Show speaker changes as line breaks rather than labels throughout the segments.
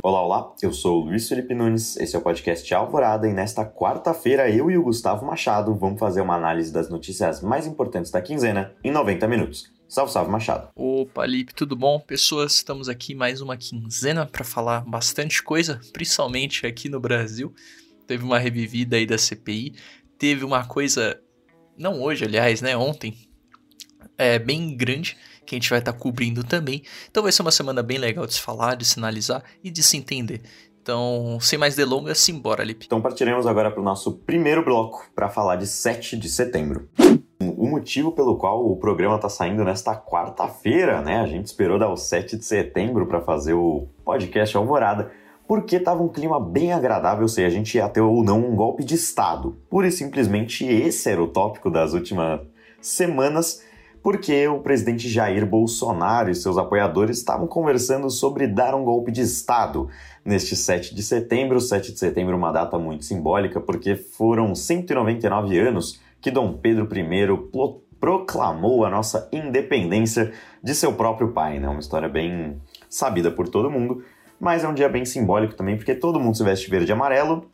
Olá, olá, eu sou o Luiz Felipe Nunes, esse é o podcast Alvorada e nesta quarta-feira eu e o Gustavo Machado vamos fazer uma análise das notícias mais importantes da quinzena em 90 minutos. Salve, salve, Machado.
Opa, Lipe, tudo bom? Pessoas, estamos aqui mais uma quinzena para falar bastante coisa, principalmente aqui no Brasil. Teve uma revivida aí da CPI, teve uma coisa, não hoje, aliás, né, ontem, é bem grande, que a gente vai estar tá cobrindo também. Então vai ser uma semana bem legal de se falar, de se analisar e de se entender. Então, sem mais delongas, simbora, Lipe.
Então partiremos agora para o nosso primeiro bloco para falar de 7 de setembro. O motivo pelo qual o programa está saindo nesta quarta-feira, né? A gente esperou dar o 7 de setembro para fazer o podcast Alvorada, porque estava um clima bem agradável se a gente ia ter ou não um golpe de Estado. Pura e simplesmente esse era o tópico das últimas semanas porque o presidente Jair Bolsonaro e seus apoiadores estavam conversando sobre dar um golpe de Estado neste 7 de setembro. 7 de setembro é uma data muito simbólica, porque foram 199 anos que Dom Pedro I proclamou a nossa independência de seu próprio pai, né? Uma história bem sabida por todo mundo, mas é um dia bem simbólico também, porque todo mundo se veste verde e amarelo,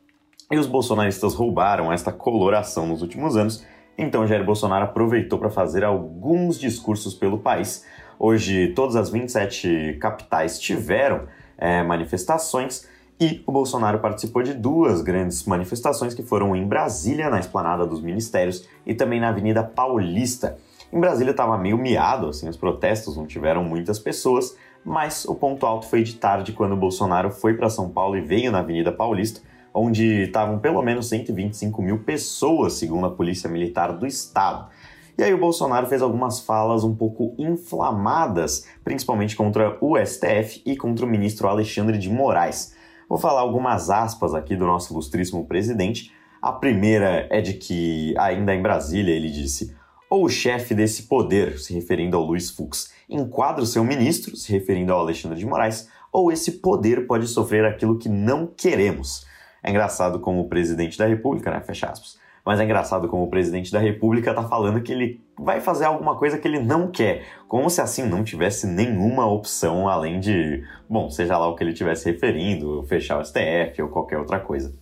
e os bolsonaristas roubaram esta coloração nos últimos anos então Jair Bolsonaro aproveitou para fazer alguns discursos pelo país. Hoje, todas as 27 capitais tiveram é, manifestações e o Bolsonaro participou de duas grandes manifestações que foram em Brasília, na esplanada dos ministérios, e também na Avenida Paulista. Em Brasília estava meio miado, assim, os protestos não tiveram muitas pessoas, mas o ponto alto foi de tarde quando o Bolsonaro foi para São Paulo e veio na Avenida Paulista onde estavam pelo menos 125 mil pessoas, segundo a Polícia Militar do Estado. E aí o Bolsonaro fez algumas falas um pouco inflamadas, principalmente contra o STF e contra o ministro Alexandre de Moraes. Vou falar algumas aspas aqui do nosso ilustríssimo presidente. A primeira é de que, ainda em Brasília, ele disse: ou o chefe desse poder, se referindo ao Luiz Fux, enquadra o seu ministro, se referindo ao Alexandre de Moraes, ou esse poder pode sofrer aquilo que não queremos. É engraçado como o presidente da República, né? Fecha aspas. Mas é engraçado como o presidente da República tá falando que ele vai fazer alguma coisa que ele não quer, como se assim não tivesse nenhuma opção além de, bom, seja lá o que ele estivesse referindo, fechar o STF ou qualquer outra coisa.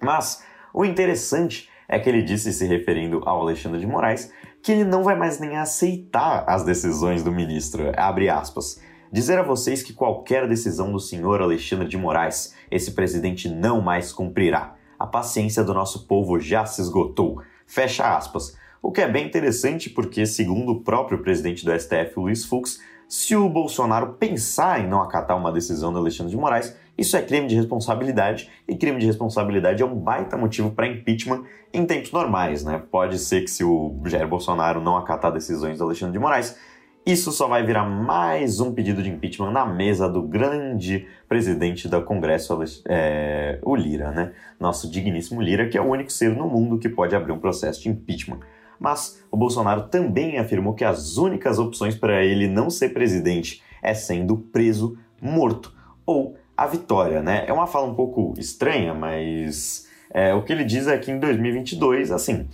Mas o interessante é que ele disse, se referindo ao Alexandre de Moraes, que ele não vai mais nem aceitar as decisões do ministro, abre aspas. Dizer a vocês que qualquer decisão do senhor Alexandre de Moraes, esse presidente não mais cumprirá. A paciência do nosso povo já se esgotou. Fecha aspas. O que é bem interessante porque, segundo o próprio presidente do STF, Luiz Fux, se o Bolsonaro pensar em não acatar uma decisão do Alexandre de Moraes, isso é crime de responsabilidade, e crime de responsabilidade é um baita motivo para impeachment em tempos normais, né? Pode ser que se o Jair Bolsonaro não acatar decisões do Alexandre de Moraes, isso só vai virar mais um pedido de impeachment na mesa do grande presidente do Congresso, é, o Lira, né? Nosso digníssimo Lira, que é o único ser no mundo que pode abrir um processo de impeachment. Mas o Bolsonaro também afirmou que as únicas opções para ele não ser presidente é sendo preso, morto ou a vitória, né? É uma fala um pouco estranha, mas é, o que ele diz é que em 2022, assim,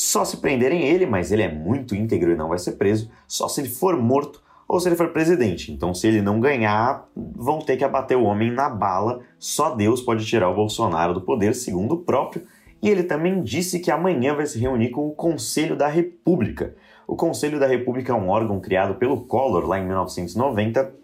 só se prenderem ele, mas ele é muito íntegro e não vai ser preso, só se ele for morto ou se ele for presidente. Então, se ele não ganhar, vão ter que abater o homem na bala. Só Deus pode tirar o Bolsonaro do poder, segundo o próprio. E ele também disse que amanhã vai se reunir com o Conselho da República. O Conselho da República é um órgão criado pelo Collor lá em 1990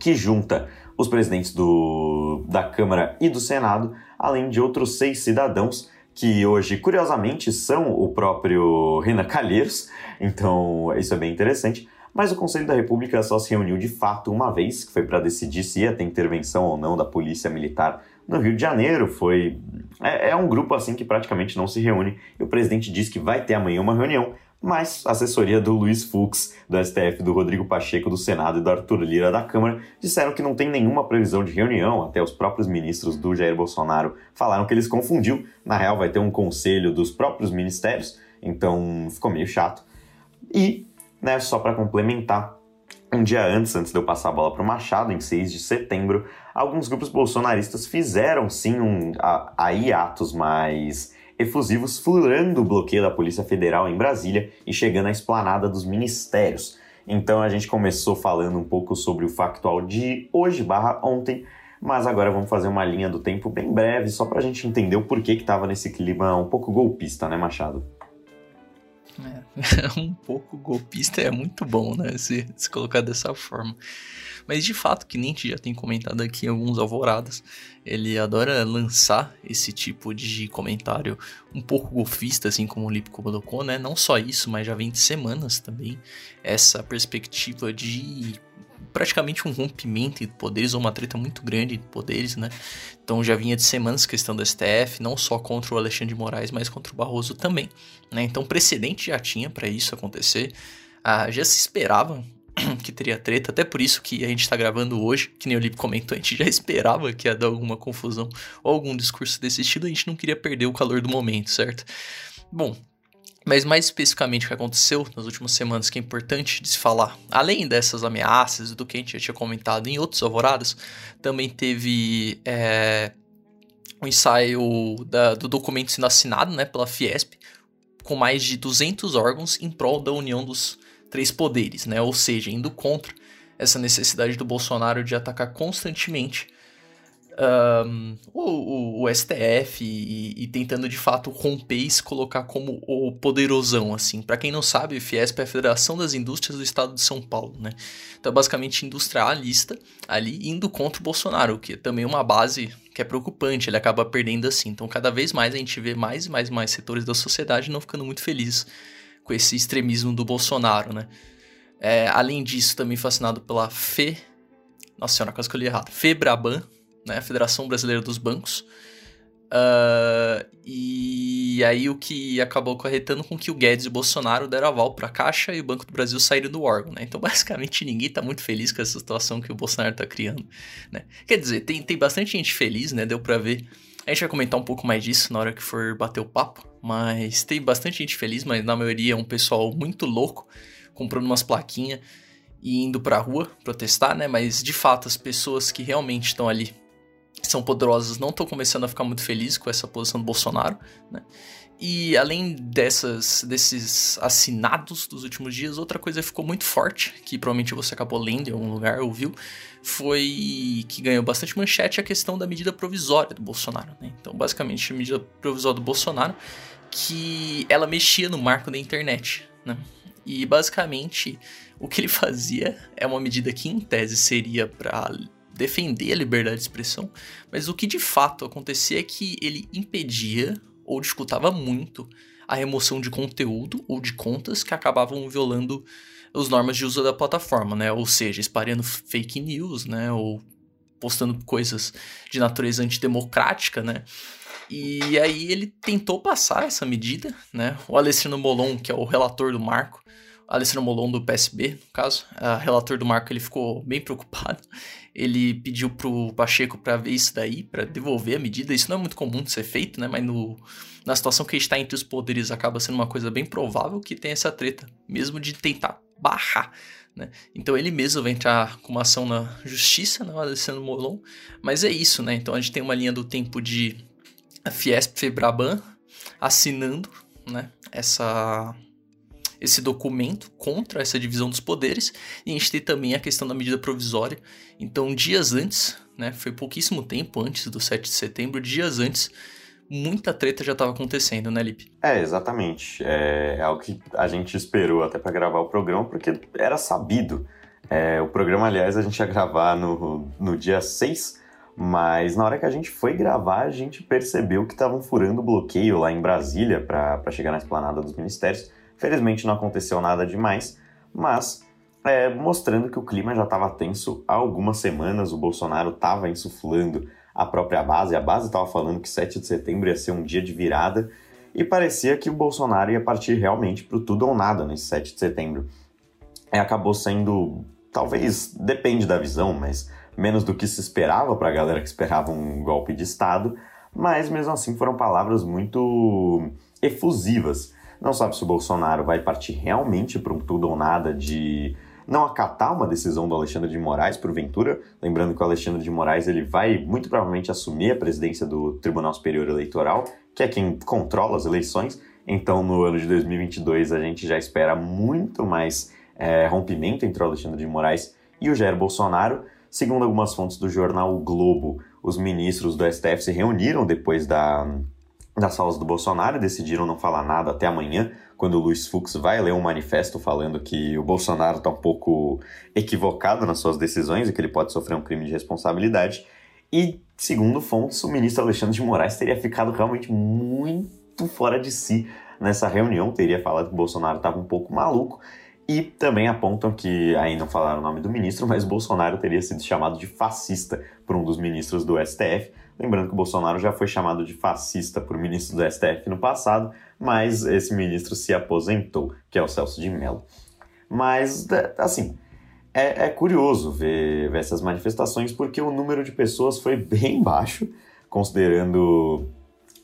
que junta os presidentes do, da Câmara e do Senado, além de outros seis cidadãos que hoje, curiosamente, são o próprio Renan Calheiros, então isso é bem interessante. Mas o Conselho da República só se reuniu de fato uma vez, que foi para decidir se ia ter intervenção ou não da Polícia Militar no Rio de Janeiro. Foi é, é um grupo assim que praticamente não se reúne. E o presidente diz que vai ter amanhã uma reunião mas a assessoria do Luiz Fux, do STF, do Rodrigo Pacheco, do Senado e do Arthur Lira da Câmara disseram que não tem nenhuma previsão de reunião, até os próprios ministros do Jair Bolsonaro falaram que eles confundiu, na real vai ter um conselho dos próprios ministérios, então ficou meio chato. E, né, só para complementar, um dia antes, antes de eu passar a bola para o Machado, em 6 de setembro, alguns grupos bolsonaristas fizeram sim um, a, mais efusivos furando o bloqueio da Polícia Federal em Brasília e chegando à esplanada dos ministérios. Então a gente começou falando um pouco sobre o factual de hoje barra ontem, mas agora vamos fazer uma linha do tempo bem breve, só para a gente entender o porquê que estava nesse clima um pouco golpista, né, Machado?
É, um pouco golpista é muito bom, né? Se, se colocar dessa forma. Mas de fato, que gente já tem comentado aqui em alguns alvoradas, ele adora lançar esse tipo de comentário um pouco golfista, assim como o Lip colocou, né? Não só isso, mas já vem de semanas também essa perspectiva de praticamente um rompimento de poderes ou uma treta muito grande de poderes, né? Então já vinha de semanas questão do STF, não só contra o Alexandre de Moraes, mas contra o Barroso também, né? Então precedente já tinha para isso acontecer. Ah, já se esperava que teria treta, até por isso que a gente está gravando hoje, que nem o Lipe comentou, a gente já esperava que ia dar alguma confusão ou algum discurso desse estilo, a gente não queria perder o calor do momento, certo? Bom, mas mais especificamente o que aconteceu nas últimas semanas, que é importante de se falar, além dessas ameaças do que a gente já tinha comentado em outros alvoradas, também teve é, um ensaio da, do documento sendo assinado né, pela Fiesp, com mais de 200 órgãos em prol da união dos três poderes, né? ou seja, indo contra essa necessidade do Bolsonaro de atacar constantemente um, o, o, STF e, e, tentando de fato romper e se colocar como o poderosão, assim. Para quem não sabe, o Fiesp é a Federação das Indústrias do Estado de São Paulo, né? Então é basicamente industrialista ali indo contra o Bolsonaro, que é também uma base que é preocupante, ele acaba perdendo assim. Então cada vez mais a gente vê mais e mais e mais setores da sociedade não ficando muito felizes com esse extremismo do Bolsonaro, né? É, além disso, também fascinado pela FE... Nossa senhora, quase que eu li errado. FEBRABAN, né, Federação Brasileira dos Bancos. Uh, e aí o que acabou acarretando com que o Guedes e o Bolsonaro deram aval para a Caixa e o Banco do Brasil saíram do órgão, né? Então basicamente ninguém está muito feliz com essa situação que o Bolsonaro está criando, né? Quer dizer, tem, tem bastante gente feliz, né? Deu para ver. A gente vai comentar um pouco mais disso na hora que for bater o papo, mas tem bastante gente feliz, mas na maioria é um pessoal muito louco, comprando umas plaquinhas e indo pra rua protestar, né? Mas de fato as pessoas que realmente estão ali são poderosas não estão começando a ficar muito felizes com essa posição do Bolsonaro, né? E além dessas, desses assinados dos últimos dias, outra coisa ficou muito forte, que provavelmente você acabou lendo em algum lugar, ouviu, foi que ganhou bastante manchete a questão da medida provisória do Bolsonaro. Né? Então, basicamente, a medida provisória do Bolsonaro, que ela mexia no marco da internet. Né? E basicamente, o que ele fazia é uma medida que, em tese, seria para defender a liberdade de expressão, mas o que de fato acontecia é que ele impedia ou dificultava muito a remoção de conteúdo ou de contas que acabavam violando as normas de uso da plataforma, né? Ou seja, espalhando fake news, né? Ou postando coisas de natureza antidemocrática, né? E aí ele tentou passar essa medida, né? O Alessandro Molon, que é o relator do marco, Alessandro Molon do PSB, no caso, a relator do marco, ele ficou bem preocupado. Ele pediu pro Pacheco para ver isso daí, para devolver a medida. Isso não é muito comum de ser feito, né? Mas no, na situação que está entre os poderes acaba sendo uma coisa bem provável que tem essa treta, mesmo de tentar barrar. Né? Então ele mesmo vai entrar com uma ação na justiça, né, Alessandro Molon. Mas é isso, né? Então a gente tem uma linha do tempo de Fiesp Febraban assinando né, essa esse documento contra essa divisão dos poderes, e a gente tem também a questão da medida provisória. Então, dias antes, né, foi pouquíssimo tempo antes do 7 de setembro, dias antes, muita treta já estava acontecendo, né, Lipe?
É, exatamente. É, é algo que a gente esperou até para gravar o programa, porque era sabido. É, o programa, aliás, a gente ia gravar no, no dia 6, mas na hora que a gente foi gravar, a gente percebeu que estavam furando o bloqueio lá em Brasília para chegar na esplanada dos ministérios. Felizmente não aconteceu nada demais, mas é, mostrando que o clima já estava tenso há algumas semanas, o Bolsonaro estava insuflando a própria base, a base estava falando que 7 de setembro ia ser um dia de virada, e parecia que o Bolsonaro ia partir realmente para tudo ou nada nesse 7 de setembro. E acabou sendo, talvez, depende da visão, mas menos do que se esperava para a galera que esperava um golpe de Estado, mas mesmo assim foram palavras muito efusivas não sabe se o Bolsonaro vai partir realmente para um tudo ou nada de não acatar uma decisão do Alexandre de Moraes, porventura. Lembrando que o Alexandre de Moraes ele vai muito provavelmente assumir a presidência do Tribunal Superior Eleitoral, que é quem controla as eleições. Então, no ano de 2022, a gente já espera muito mais é, rompimento entre o Alexandre de Moraes e o Jair Bolsonaro. Segundo algumas fontes do jornal o Globo, os ministros do STF se reuniram depois da, das falas do Bolsonaro e decidiram não falar nada até amanhã, quando o Luiz Fux vai ler um manifesto falando que o Bolsonaro está um pouco equivocado nas suas decisões e que ele pode sofrer um crime de responsabilidade. E, segundo fontes, o ministro Alexandre de Moraes teria ficado realmente muito fora de si nessa reunião, teria falado que o Bolsonaro estava um pouco maluco. E também apontam que, aí não falaram o nome do ministro, mas Bolsonaro teria sido chamado de fascista por um dos ministros do STF. Lembrando que o Bolsonaro já foi chamado de fascista por ministro do STF no passado, mas esse ministro se aposentou, que é o Celso de Mello. Mas, é, assim, é, é curioso ver, ver essas manifestações porque o número de pessoas foi bem baixo, considerando.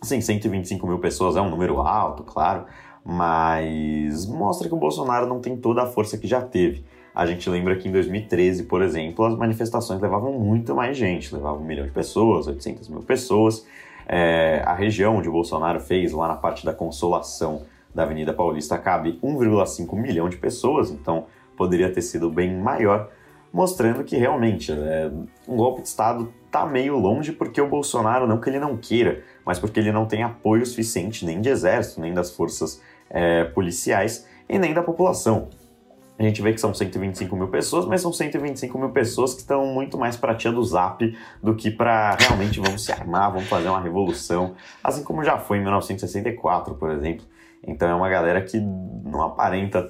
Assim, 125 mil pessoas é um número alto, claro, mas mostra que o Bolsonaro não tem toda a força que já teve. A gente lembra que em 2013, por exemplo, as manifestações levavam muito mais gente, levavam um milhão de pessoas, 800 mil pessoas, é, a região onde o Bolsonaro fez, lá na parte da consolação da Avenida Paulista, cabe 1,5 milhão de pessoas, então poderia ter sido bem maior, mostrando que realmente é, um golpe de Estado está meio longe porque o Bolsonaro, não que ele não queira, mas porque ele não tem apoio suficiente nem de exército, nem das forças é, policiais e nem da população. A gente vê que são 125 mil pessoas, mas são 125 mil pessoas que estão muito mais para tia do zap do que para realmente vamos se armar, vamos fazer uma revolução, assim como já foi em 1964, por exemplo. Então é uma galera que não aparenta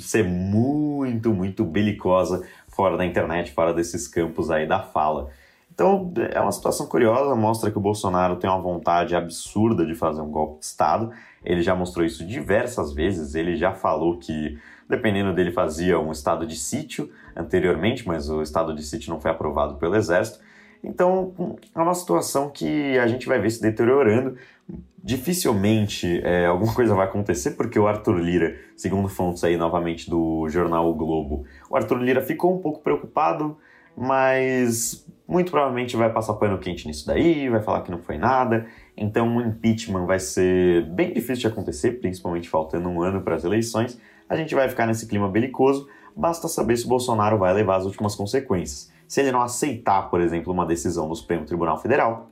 ser muito, muito belicosa fora da internet, fora desses campos aí da fala. Então é uma situação curiosa, mostra que o Bolsonaro tem uma vontade absurda de fazer um golpe de Estado. Ele já mostrou isso diversas vezes, ele já falou que Dependendo dele, fazia um estado de sítio anteriormente, mas o estado de sítio não foi aprovado pelo Exército. Então, é uma situação que a gente vai ver se deteriorando. Dificilmente é, alguma coisa vai acontecer, porque o Arthur Lira, segundo fontes aí novamente do jornal o Globo, o Arthur Lira ficou um pouco preocupado, mas muito provavelmente vai passar pano quente nisso daí, vai falar que não foi nada. Então, o impeachment vai ser bem difícil de acontecer, principalmente faltando um ano para as eleições a gente vai ficar nesse clima belicoso, basta saber se o Bolsonaro vai levar as últimas consequências. Se ele não aceitar, por exemplo, uma decisão do Supremo Tribunal Federal,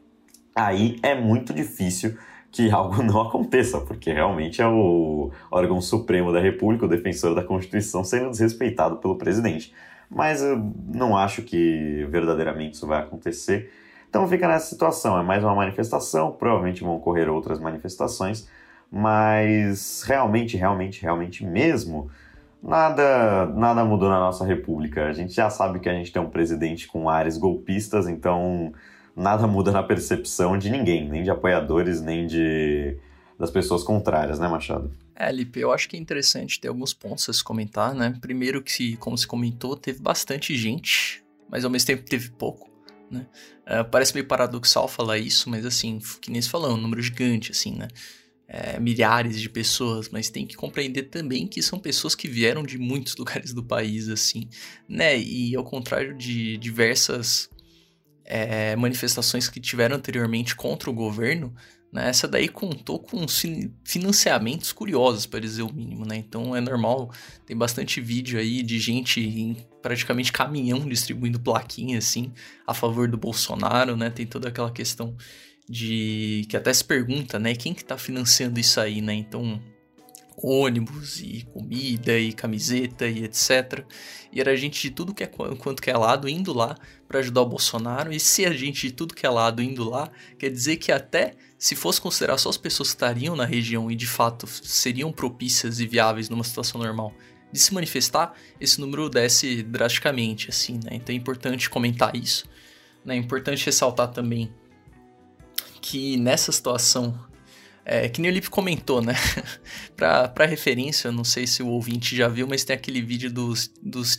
aí é muito difícil que algo não aconteça, porque realmente é o órgão supremo da República, o defensor da Constituição, sendo desrespeitado pelo presidente. Mas eu não acho que verdadeiramente isso vai acontecer. Então fica nessa situação, é mais uma manifestação, provavelmente vão ocorrer outras manifestações, mas realmente, realmente, realmente mesmo, nada, nada mudou na nossa república. A gente já sabe que a gente tem um presidente com áreas golpistas, então nada muda na percepção de ninguém, nem de apoiadores, nem de das pessoas contrárias, né, Machado?
É, Lipe, eu acho que é interessante ter alguns pontos a se comentar, né? Primeiro que, como se comentou, teve bastante gente, mas ao mesmo tempo teve pouco, né? Uh, parece meio paradoxal falar isso, mas assim, que nem se falou, um número gigante, assim, né? é, milhares de pessoas, mas tem que compreender também que são pessoas que vieram de muitos lugares do país, assim, né? E ao contrário de diversas é, manifestações que tiveram anteriormente contra o governo, né, essa daí contou com financiamentos curiosos, para dizer o mínimo, né? Então é normal, tem bastante vídeo aí de gente em praticamente caminhão distribuindo plaquinha, assim, a favor do Bolsonaro, né? Tem toda aquela questão de que até se pergunta, né, quem que tá financiando isso aí, né? Então, ônibus e comida e camiseta e etc. E era gente de tudo que é quanto que é lado indo lá para ajudar o Bolsonaro. E se a gente de tudo que é lado indo lá, quer dizer que até se fosse considerar só as pessoas que estariam na região e de fato seriam propícias e viáveis numa situação normal de se manifestar, esse número desce drasticamente, assim, né? Então é importante comentar isso. Né? É importante ressaltar também que nessa situação, é, que nem o Lipe comentou, né? pra, pra referência, não sei se o ouvinte já viu, mas tem aquele vídeo dos, dos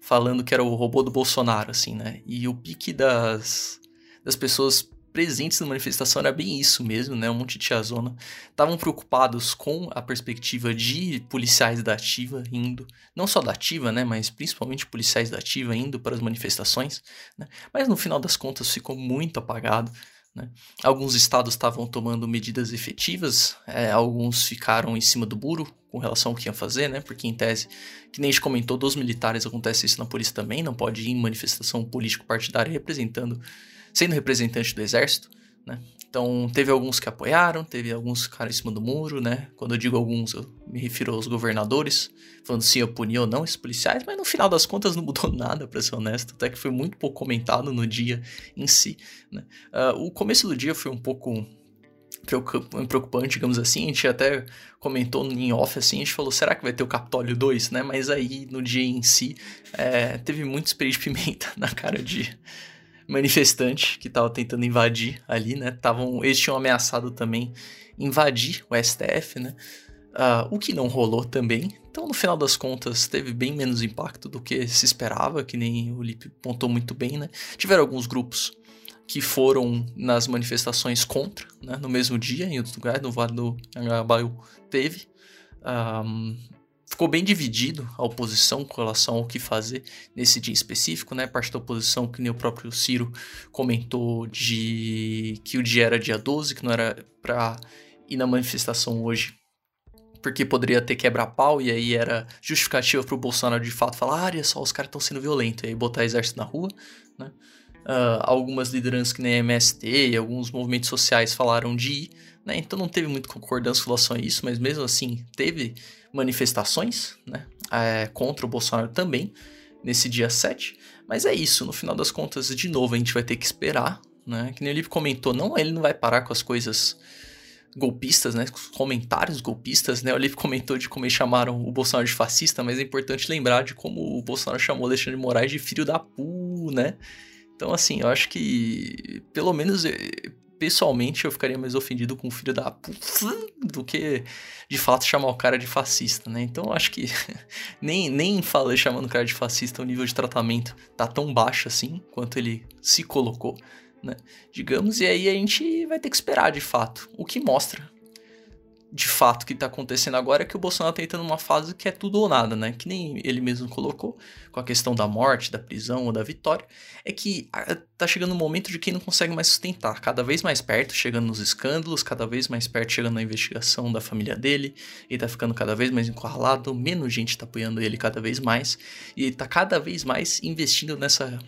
falando que era o robô do Bolsonaro, assim, né? E o pique das, das pessoas presentes na manifestação era bem isso mesmo, né? Um monte de tiazona. Estavam preocupados com a perspectiva de policiais da ativa indo, não só da ativa, né? Mas principalmente policiais da ativa indo para as manifestações, né? Mas no final das contas ficou muito apagado Né? Alguns estados estavam tomando medidas efetivas, é, alguns ficaram em cima do muro com relação ao que iam fazer, né? Porque em tese, que nem a gente comentou, dos militares acontece isso na polícia também, não pode ir em manifestação político-partidária representando, sendo representante do exército, né? Então, teve alguns que apoiaram, teve alguns que ficaram em cima do muro, né? Quando eu digo alguns, eu me refiro aos governadores, falando se eu punir ou não esses policiais, mas no final das contas não mudou nada, para ser honesto, até que foi muito pouco comentado no dia em si, né? Uh, o começo do dia foi um pouco preocupante, digamos assim, a gente até comentou em off, assim, a gente falou, será que vai ter o Capitólio 2, né? Mas aí, no dia em si, é, teve muito spray de pimenta na cara de manifestante que estava tentando invadir ali, né? Tavam, eles tinham ameaçado também invadir o STF, né? Uh, o que não rolou também. Então, no final das contas, teve bem menos impacto do que se esperava, que nem o Lipe pontou muito bem, né? Tiveram alguns grupos que foram nas manifestações contra, né? No mesmo dia, em outros lugares, no Vale do Angabaú teve. Um, ficou bem dividido a oposição com relação ao que fazer nesse dia específico, né? Parte da oposição, que nem o próprio Ciro comentou, de que o dia era dia 12, que não era para ir na manifestação hoje, porque poderia ter quebra-pau, e aí era justificativa para o Bolsonaro de fato falar: ah, só, os caras estão sendo violentos, e aí botar exército na rua, né? Uh, algumas lideranças que nem a MST e alguns movimentos sociais falaram de ir, né? Então não teve muita concordância com relação a isso, mas mesmo assim teve manifestações né, é, contra o Bolsonaro também, nesse dia 7. Mas é isso, no final das contas, de novo, a gente vai ter que esperar. Né? Que nem o Lipe comentou, não, ele não vai parar com as coisas golpistas, né? Com os comentários golpistas, né? O Lipe comentou de como eles chamaram o Bolsonaro de fascista, mas é importante lembrar de como o Bolsonaro chamou Alexandre Moraes de filho da pu, né? Então, assim, eu acho que, pelo menos eh, pessoalmente, eu ficaria mais ofendido com o filho da do que de fato chamar o cara de fascista, né? Então acho que nem, nem falei chamando o cara de fascista o nível de tratamento tá tão baixo assim quanto ele se colocou, né? Digamos, e aí a gente vai ter que esperar de fato, o que mostra de fato que está acontecendo agora é que o Bolsonaro está entrando numa fase que é tudo ou nada, né? Que nem ele mesmo colocou, com a questão da morte, da prisão ou da vitória, é que tá chegando um momento de quem não consegue mais sustentar, cada vez mais perto, chegando nos escândalos, cada vez mais perto, chegando na investigação da família dele, ele tá ficando cada vez mais encurralado, menos gente tá apoiando ele cada vez mais, e ele tá cada vez mais investindo nessa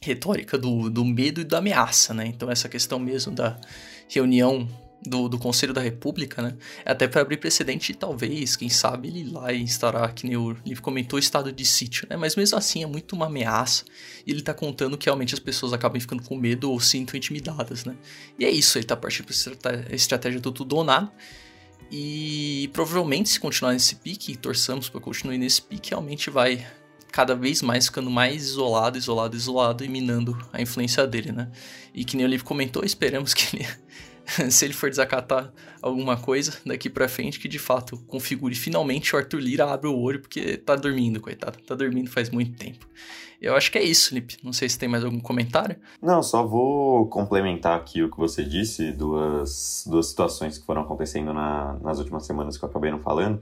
retórica do, do medo e da ameaça, né? Então essa questão mesmo da reunião do, do Conselho da República, né? É até para abrir precedente, talvez, quem sabe, ele lá instaurar, que nem o livro comentou, estado de sítio, né? Mas mesmo assim é muito uma ameaça. E ele tá contando que realmente as pessoas acabam ficando com medo ou sintam intimidadas, né? E é isso, ele tá partindo pra estratégia do tudo ou nada. E provavelmente, se continuar nesse pique, torçamos para continuar nesse pique, realmente vai cada vez mais ficando mais isolado, isolado, isolado e minando a influência dele, né? E que nem o livro comentou, esperamos que ele se ele for desacatar alguma coisa daqui pra frente, que de fato configure finalmente o Arthur Lira abre o olho, porque tá dormindo, coitado. Tá dormindo faz muito tempo. Eu acho que é isso, Lipe. Não sei se tem mais algum comentário.
Não, só vou complementar aqui o que você disse, duas, duas situações que foram acontecendo na, nas últimas semanas que eu acabei não falando.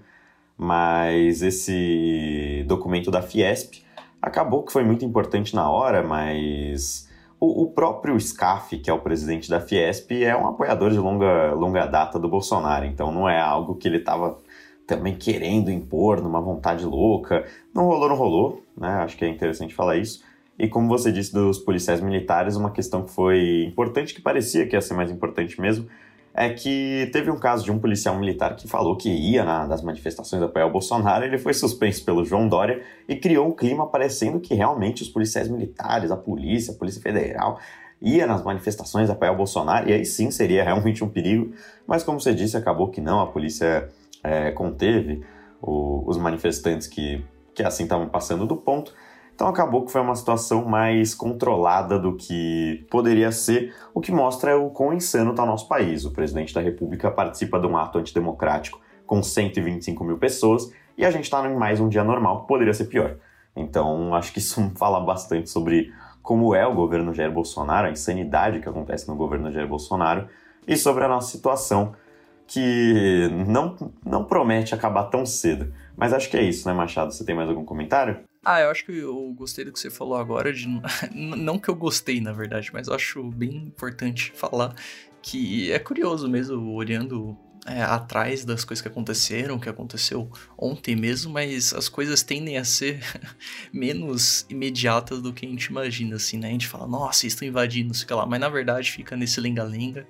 Mas esse documento da Fiesp acabou que foi muito importante na hora, mas o, o, próprio Scaff, que é o presidente da Fiesp, é um apoiador de longa, longa data do Bolsonaro, então não é algo que ele estava também querendo impor numa vontade louca. Não rolou, não rolou, né? Acho que é interessante falar isso. E como você disse dos policiais militares, uma questão que foi importante, que parecia que ia ser mais importante mesmo, é que teve um caso de um policial militar que falou que ia na, nas manifestações apoiar o Bolsonaro, ele foi suspenso pelo João Dória e criou um clima parecendo que realmente os policiais militares, a polícia, a Polícia Federal, ia nas manifestações apoiar o Bolsonaro, e aí sim seria realmente um perigo, mas como você disse, acabou que não, a polícia é, conteve o, os manifestantes que, que assim estavam passando do ponto, então acabou que foi uma situação mais controlada do que poderia ser, o que mostra o quão insano está o nosso país. O presidente da República participa de um ato antidemocrático com 125 mil pessoas e a gente está em mais um dia normal, que poderia ser pior. Então acho que isso fala bastante sobre como é o governo Jair Bolsonaro, a insanidade que acontece no governo Jair Bolsonaro e sobre a nossa situação que não, não promete acabar tão cedo. Mas acho que é isso, né, Machado? Você tem mais algum comentário?
Ah, eu acho que eu gostei do que você falou agora, de não que eu gostei, na verdade, mas eu acho bem importante falar que é curioso mesmo, olhando é, atrás das coisas que aconteceram, que aconteceu ontem mesmo, mas as coisas tendem a ser menos imediatas do que a gente imagina, assim, né? A gente fala, nossa, estão invadindo, sei lá, mas na verdade fica nesse lenga-lenga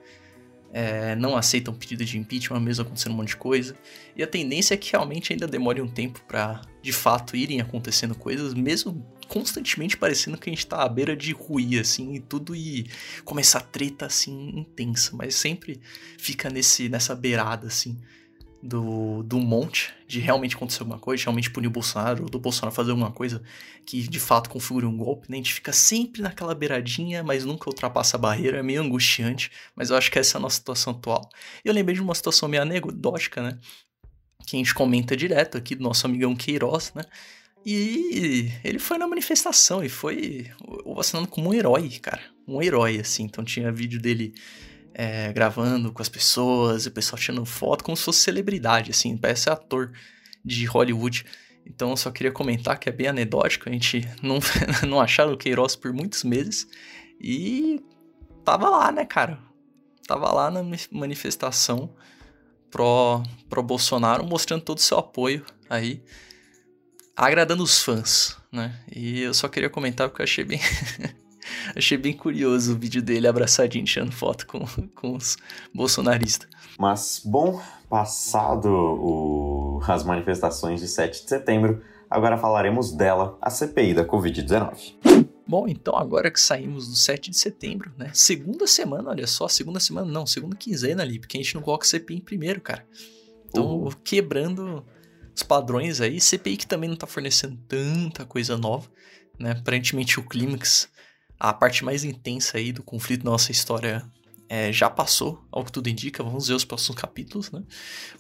é, não aceitam pedido de impeachment, mesmo acontecendo um monte de coisa. E a tendência é que realmente ainda demore um tempo para, de fato, irem acontecendo coisas, mesmo constantemente parecendo que a gente tá à beira de ruir, assim, e tudo e começar treta, assim, intensa. Mas sempre fica nesse, nessa beirada, assim do, do monte, de realmente acontecer alguma coisa, de realmente punir o Bolsonaro, ou do Bolsonaro fazer alguma coisa que de fato configure um golpe, né? A gente fica sempre naquela beiradinha, mas nunca ultrapassa a barreira, é meio angustiante, mas eu acho que essa é a nossa situação atual. Eu lembrei de uma situação meio anedótica, né? Que a gente comenta direto aqui do nosso amigão Queiroz, né? E ele foi na manifestação e foi vacinando como um herói, cara. Um herói, assim. Então tinha vídeo dele é, gravando com as pessoas, o pessoal tirando foto, como se fosse celebridade, assim, parece ator de Hollywood. Então eu só queria comentar que é bem anedótico, a gente não, não acharam o Queiroz por muitos meses e tava lá, né, cara? Tava lá na manifestação pro, pro Bolsonaro, mostrando todo o seu apoio aí, agradando os fãs, né? E eu só queria comentar porque eu achei bem Achei bem curioso o vídeo dele abraçadinho, tirando foto com, com os bolsonaristas.
Mas, bom, passado o, as manifestações de 7 de setembro, agora falaremos dela, a CPI da Covid-19.
Bom, então agora que saímos do 7 de setembro, né? Segunda semana, olha só, segunda semana não, segunda quinzena ali, porque a gente não coloca CPI em primeiro, cara. Então, uhum. quebrando os padrões aí, CPI que também não tá fornecendo tanta coisa nova, né? Aparentemente o clímax a parte mais intensa aí do conflito da nossa história é, já passou, ao que tudo indica, vamos ver os próximos capítulos, né?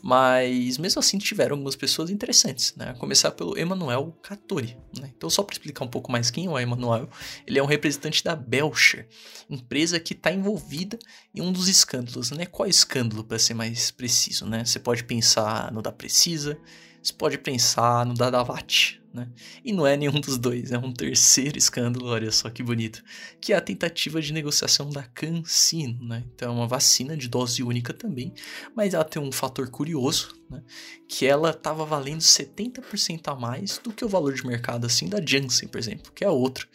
Mas mesmo assim tiveram algumas pessoas interessantes, né? A começar pelo Emanuel Cattori, né? Então só para explicar um pouco mais quem é o Emanuel, ele é um representante da Belcher, empresa que está envolvida em um dos escândalos, né? Qual escândalo, para ser mais preciso, né? Você pode pensar no da Precisa, você pode pensar no da Davat, né? E não é nenhum dos dois, é um terceiro escândalo, olha só que bonito, que é a tentativa de negociação da CanSino, né? Então é uma vacina de dose única também, mas ela tem um fator curioso, né? Que ela estava valendo 70% a mais do que o valor de mercado assim da Janssen, por exemplo, que é outra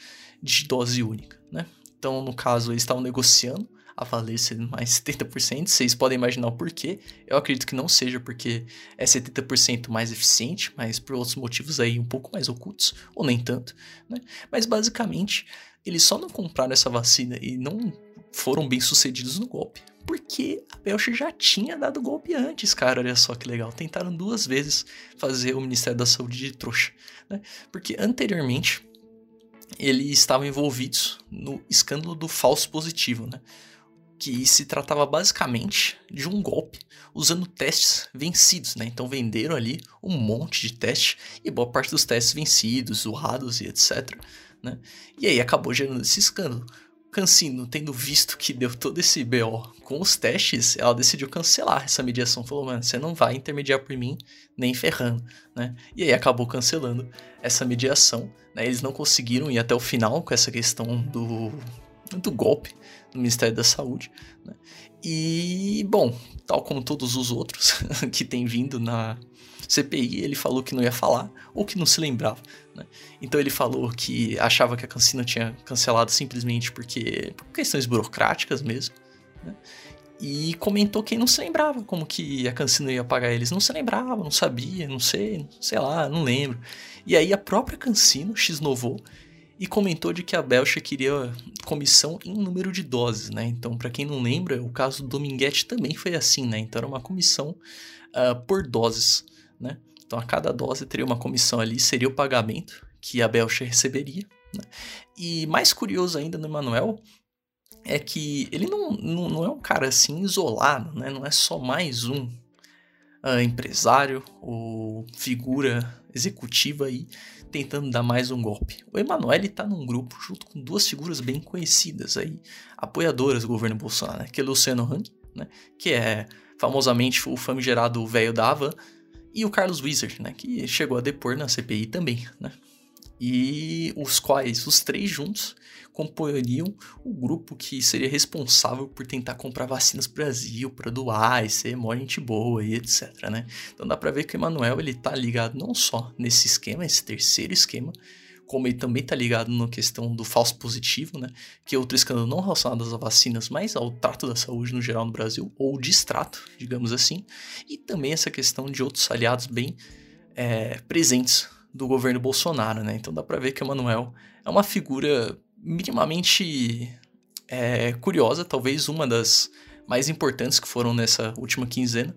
de dose única, né? Então, no caso, eles estavam negociando a valer mais 70%. Vocês podem imaginar o porquê. Eu acredito que não seja porque é 70% mais eficiente, mas por outros motivos aí um pouco mais ocultos, ou nem tanto. Né? Mas basicamente, eles só não compraram essa vacina e não foram bem sucedidos no golpe. Porque a Belcher já tinha dado golpe antes, cara. Olha só que legal. Tentaram duas vezes fazer o Ministério da Saúde de trouxa. Né? Porque anteriormente eles estavam envolvidos no escândalo do falso positivo, né? Que se tratava basicamente de um golpe usando testes vencidos, né? Então venderam ali um monte de testes e boa parte dos testes vencidos, zoados e etc, né? E aí acabou gerando esse escândalo. Cancino, tendo visto que deu todo esse BO com os testes, ela decidiu cancelar essa mediação. Falou, mano, você não vai intermediar por mim nem ferrando, né? E aí acabou cancelando essa mediação. Né? Eles não conseguiram ir até o final com essa questão do, do golpe do Ministério da Saúde. Né? E, bom, tal como todos os outros que têm vindo na CPI, ele falou que não ia falar ou que não se lembrava. Né? Então ele falou que achava que a Cancina tinha cancelado simplesmente porque por questões burocráticas mesmo. Né? E comentou que não se lembrava como que a Cancino ia pagar eles. Não se lembrava, não sabia, não sei, sei lá, não lembro. E aí a própria Cancino, X-Novo, e comentou de que a Belcha queria comissão em número de doses, né? Então, para quem não lembra, o caso do Dominguete também foi assim, né? Então, era uma comissão uh, por doses, né? Então, a cada dose teria uma comissão ali, seria o pagamento que a Belcha receberia. Né? E mais curioso ainda no Emanuel é que ele não, não, não, é um cara assim isolado, né? Não é só mais um uh, empresário ou figura executiva aí tentando dar mais um golpe. O Emanuele está num grupo junto com duas figuras bem conhecidas aí, apoiadoras do governo Bolsonaro, né? que é Luciano Hang, né? que é famosamente o famigerado velho da Havan, e o Carlos Wizard, né, que chegou a depor na CPI também, né? E os quais, os três juntos, comporiam o grupo que seria responsável por tentar comprar vacinas pro Brasil, para doar e ser mó gente boa e etc, né? Então dá pra ver que o Emanuel, ele tá ligado não só nesse esquema, esse terceiro esquema, como ele também tá ligado na questão do falso positivo, né? Que é outro escândalo não relacionado às vacinas, mas ao trato da saúde no geral no Brasil, ou distrato, digamos assim. E também essa questão de outros aliados bem é, presentes do governo Bolsonaro, né? Então dá pra ver que o Emanuel é uma figura minimamente é, curiosa, talvez uma das mais importantes que foram nessa última quinzena,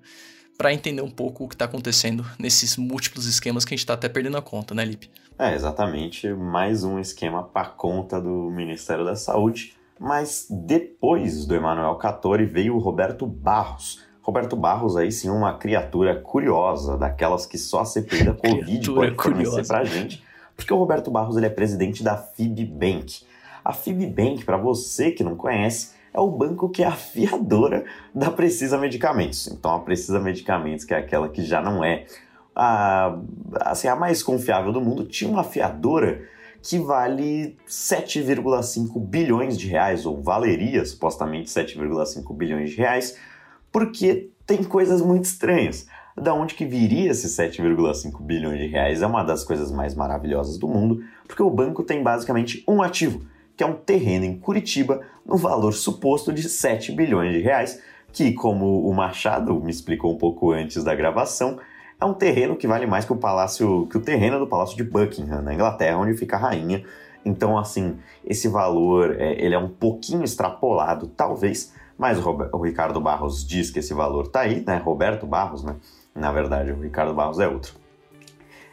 para entender um pouco o que está acontecendo nesses múltiplos esquemas que a gente está até perdendo a conta, né, Lipe?
É, exatamente. Mais um esquema para conta do Ministério da Saúde. Mas depois do Emanuel Cattori veio o Roberto Barros. Roberto Barros aí sim uma criatura curiosa, daquelas que só a CPI da Covid pode fornecer pra gente. Porque o Roberto Barros ele é presidente da FIBBank. A FIBBank, para você que não conhece, é o banco que é a fiadora da Precisa Medicamentos. Então a Precisa Medicamentos, que é aquela que já não é a, assim, a mais confiável do mundo, tinha uma fiadora que vale 7,5 bilhões de reais, ou valeria supostamente 7,5 bilhões de reais, porque tem coisas muito estranhas. Da onde que viria esses 7,5 bilhões de reais é uma das coisas mais maravilhosas do mundo, porque o banco tem basicamente um ativo, que é um terreno em Curitiba no valor suposto de 7 bilhões de reais, que, como o Machado me explicou um pouco antes da gravação, é um terreno que vale mais que o palácio, que o terreno do Palácio de Buckingham, na Inglaterra, onde fica a rainha. Então, assim, esse valor é, ele é um pouquinho extrapolado, talvez, mas o, o Ricardo Barros diz que esse valor tá aí, né? Roberto Barros, né? Na verdade, o Ricardo Barros é outro.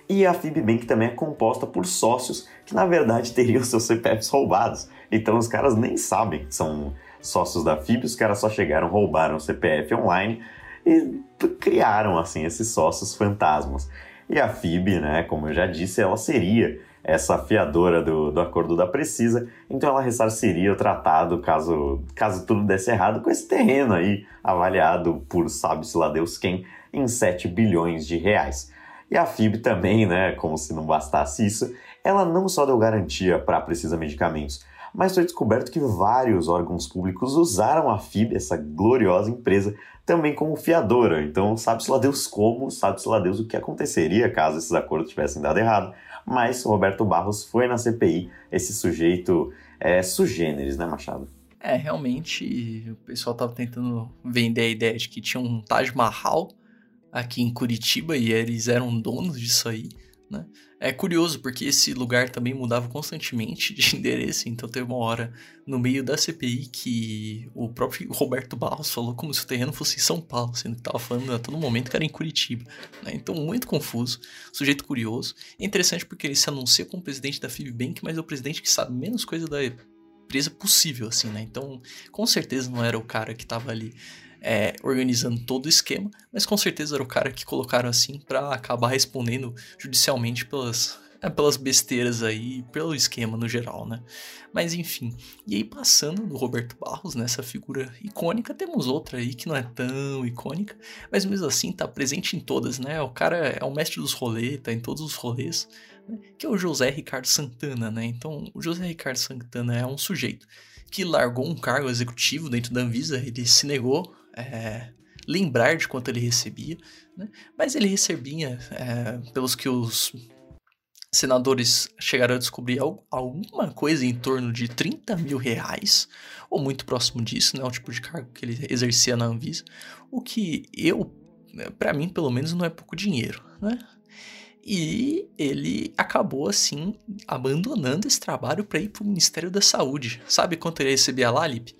E a FIBBank também é composta por sócios que, na verdade, teriam seus CPFs roubados. Então, os caras nem sabem que são sócios da FIB, os caras só chegaram, roubaram o CPF online e criaram, assim, esses sócios fantasmas. E a FIB, né, como eu já disse, ela seria essa fiadora do, do acordo da Precisa, então ela ressarciria o tratado caso, caso tudo desse errado com esse terreno aí avaliado por sabe-se lá Deus quem em 7 bilhões de reais. E a FIB também, né, como se não bastasse isso, ela não só deu garantia para Precisa Medicamentos, mas foi descoberto que vários órgãos públicos usaram a FIB, essa gloriosa empresa, também como fiadora. Então, sabe-se lá Deus como, sabe-se lá Deus o que aconteceria caso esses acordos tivessem dado errado. Mas Roberto Barros foi na CPI, esse sujeito é sugêneres, né, Machado?
É, realmente o pessoal tava tentando vender a ideia de que tinha um Taj Mahal aqui em Curitiba e eles eram donos disso aí, né? É curioso porque esse lugar também mudava constantemente de endereço, então teve uma hora no meio da CPI que o próprio Roberto Barros falou como se o terreno fosse em São Paulo, sendo que estava falando a todo momento que era em Curitiba. Né? Então, muito confuso, sujeito curioso. É interessante porque ele se anuncia como presidente da Fibbank, mas é o presidente que sabe menos coisa da empresa possível, assim, né? Então, com certeza não era o cara que estava ali é, organizando todo o esquema, mas com certeza era o cara que colocaram assim para acabar respondendo judicialmente pelas, é, pelas besteiras aí, pelo esquema no geral, né? Mas enfim, e aí passando do Roberto Barros, nessa figura icônica, temos outra aí que não é tão icônica, mas mesmo assim tá presente em todas, né? O cara é o mestre dos rolês, tá em todos os rolês, né? que é o José Ricardo Santana, né? Então, o José Ricardo Santana é um sujeito que largou um cargo executivo dentro da Anvisa, ele se negou é, lembrar de quanto ele recebia, né? mas ele recebia, é, pelos que os senadores chegaram a descobrir, alguma coisa em torno de 30 mil reais, ou muito próximo disso, né? o tipo de cargo que ele exercia na Anvisa, o que eu, para mim pelo menos, não é pouco dinheiro, né? E ele acabou, assim, abandonando esse trabalho para ir para o Ministério da Saúde. Sabe quanto ele recebia lá, Lipe?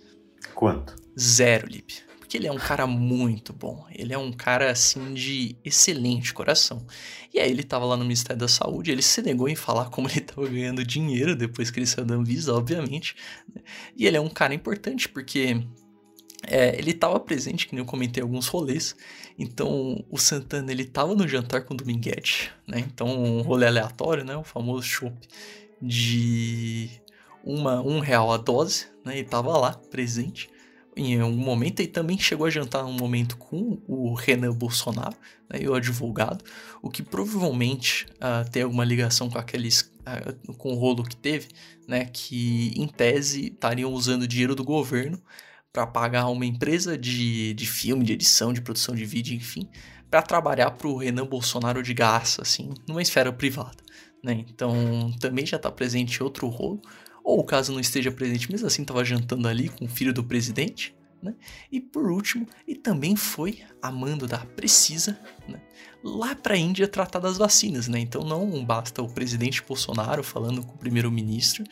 Quanto?
Zero, Lipe porque ele é um cara muito bom. Ele é um cara, assim, de excelente coração. E aí ele tava lá no Ministério da Saúde, ele se negou em falar como ele tava ganhando dinheiro depois que ele saiu da Anvisa, obviamente. Né? E ele é um cara importante, porque é, ele estava presente, que nem eu comentei, alguns rolês. Então, o Santana, ele tava no jantar com o Dominguete, né? Então, um rolê aleatório, né? O famoso chopp de uma, um real a dose, né? Ele tava lá, presente. Em algum momento e também chegou a jantar um momento com o Renan Bolsonaro, né, e o advogado, o que provavelmente uh, tem alguma ligação com aqueles uh, com o rolo que teve, né, que em tese estariam usando dinheiro do governo para pagar uma empresa de, de filme, de edição, de produção de vídeo, enfim, para trabalhar para o Renan Bolsonaro de graça, assim, numa esfera privada. Né? Então também já está presente outro rolo ou caso não esteja presente, mesmo assim estava jantando ali com o filho do presidente, né? E por último, e também foi amando da Precisa, né? lá para a Índia tratar das vacinas, né? Então não basta o presidente Bolsonaro falando com o primeiro-ministro,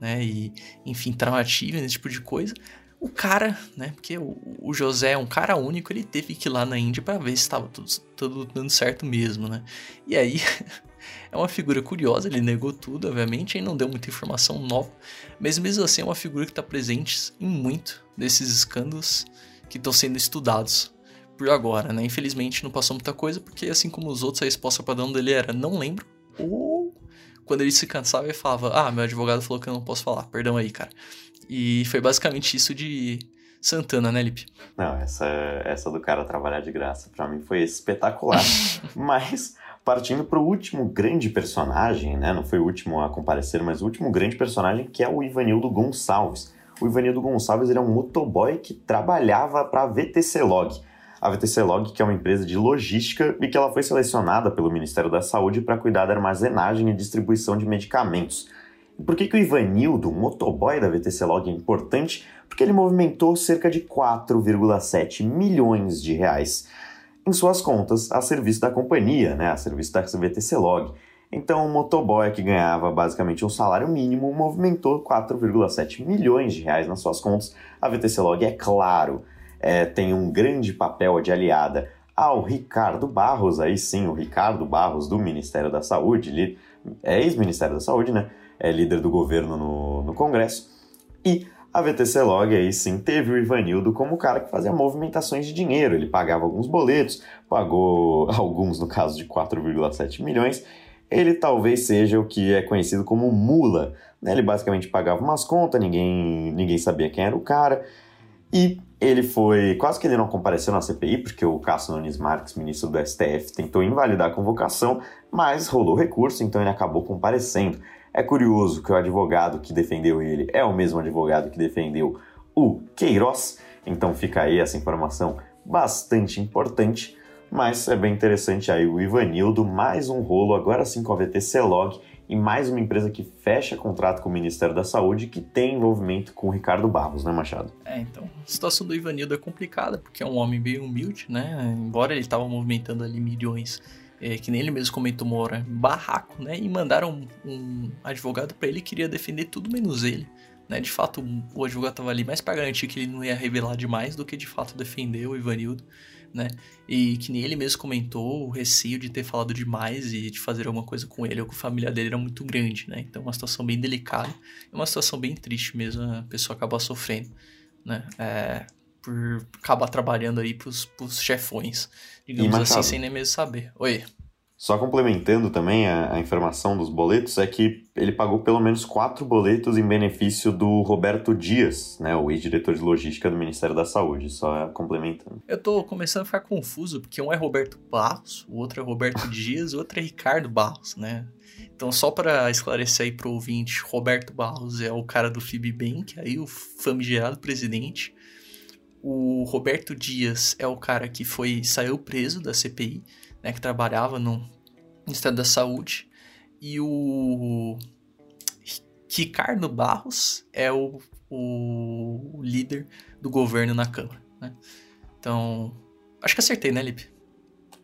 né? E enfim, traumativa, esse tipo de coisa. O cara, né? Porque o, o, José é um cara único, ele teve que ir lá na Índia para ver se estava tudo, tudo dando certo mesmo, né? E aí É uma figura curiosa, ele negou tudo, obviamente, e não deu muita informação nova, mas mesmo assim é uma figura que está presente em muito desses escândalos que estão sendo estudados por agora, né? Infelizmente não passou muita coisa, porque assim como os outros, a resposta padrão dele era não lembro, ou quando ele se cansava ele falava, ah, meu advogado falou que eu não posso falar, perdão aí, cara. E foi basicamente isso de Santana, né, Lipe?
Não, essa, essa do cara trabalhar de graça, para mim foi espetacular, mas partindo para o último grande personagem, né? Não foi o último a comparecer, mas o último grande personagem que é o Ivanildo Gonçalves. O Ivanildo Gonçalves ele é um motoboy que trabalhava para a VTC Log. A VTC Log, que é uma empresa de logística e que ela foi selecionada pelo Ministério da Saúde para cuidar da armazenagem e distribuição de medicamentos. Por que, que o Ivanildo, motoboy da VTC Log, é importante? Porque ele movimentou cerca de 4,7 milhões de reais em suas contas a serviço da companhia, né, a serviço da VTC Log. Então, o motoboy que ganhava basicamente um salário mínimo movimentou 4,7 milhões de reais nas suas contas. A VTC Log, é claro, é, tem um grande papel de aliada ao Ricardo Barros, aí sim, o Ricardo Barros do Ministério da Saúde, é ex-Ministério da Saúde, né? É líder do governo no, no Congresso. E a VTC Log aí sim teve o Ivanildo como o cara que fazia movimentações de dinheiro. Ele pagava alguns boletos, pagou alguns no caso de 4,7 milhões. Ele talvez seja o que é conhecido como mula. Né? Ele basicamente pagava umas contas, ninguém, ninguém sabia quem era o cara. E ele foi. Quase que ele não compareceu na CPI, porque o Cássio Nunes Marques, ministro do STF, tentou invalidar a convocação, mas rolou recurso, então ele acabou comparecendo. É curioso que o advogado que defendeu ele é o mesmo advogado que defendeu o Queiroz, então fica aí essa informação bastante importante, mas é bem interessante aí o Ivanildo, mais um rolo, agora sim com a VTC Log e mais uma empresa que fecha contrato com o Ministério da Saúde que tem envolvimento com o Ricardo Barros, né, Machado?
É, então, a situação do Ivanildo é complicada, porque é um homem bem humilde, né? Embora ele estava movimentando ali milhões é, que nem ele mesmo comentou uma hora, barraco, né? E mandaram um, um advogado para ele que queria defender tudo menos ele. Né? De fato, o advogado estava ali mais para garantir que ele não ia revelar demais do que de fato defender o Ivanildo. Né? E que nem ele mesmo comentou, o receio de ter falado demais e de fazer alguma coisa com ele ou com a família dele era muito grande, né? Então, uma situação bem delicada, é uma situação bem triste mesmo, a pessoa acaba sofrendo, né? É, por acabar trabalhando aí pros, pros chefões, digamos assim, sem nem mesmo saber. Oi.
Só complementando também a, a, informação dos boletos, é que ele pagou pelo menos quatro boletos em benefício do Roberto Dias, né, o ex-diretor de logística do Ministério da Saúde, só complementando.
Eu tô começando a ficar confuso, porque um é Roberto Barros, o outro é Roberto Dias, o outro é Ricardo Barros, né? Então, só para esclarecer aí pro ouvinte, Roberto Barros é o cara do Fibbank, aí o famigerado presidente, o Roberto Dias é o cara que foi saiu preso da CPI, né, que trabalhava no Ministério da Saúde. E o Ricardo Barros é o, o líder do governo na Câmara. Né? Então, acho que acertei, né, Lipe?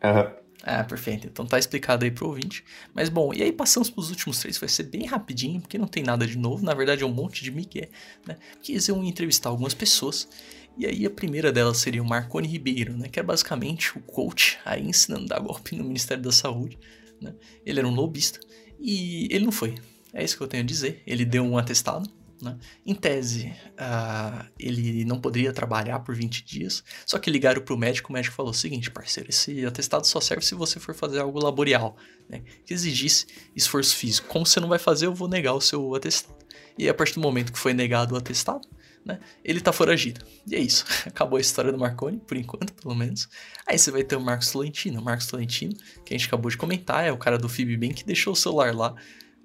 Uhum.
Ah, perfeito. Então tá explicado aí pro ouvinte. Mas bom, e aí passamos pros últimos três, vai ser bem rapidinho, porque não tem nada de novo. Na verdade é um monte de Miguel, né? Porque eles iam entrevistar algumas pessoas e aí a primeira delas seria o Marconi Ribeiro, né, que é basicamente o coach aí ensinando a dar golpe no Ministério da Saúde. Né? Ele era um lobista e ele não foi. É isso que eu tenho a dizer. Ele deu um atestado. Né? Em tese, uh, ele não poderia trabalhar por 20 dias, só que ligaram para o médico, o médico falou o seguinte, parceiro, esse atestado só serve se você for fazer algo laboral, né? que exigisse esforço físico. Como você não vai fazer, eu vou negar o seu atestado. E a partir do momento que foi negado o atestado, né? Ele tá foragido. E é isso. Acabou a história do Marconi, por enquanto, pelo menos. Aí você vai ter o Marcos Tolentino. O Marcos Tolentino, que a gente acabou de comentar, é o cara do Fibbank que deixou o celular lá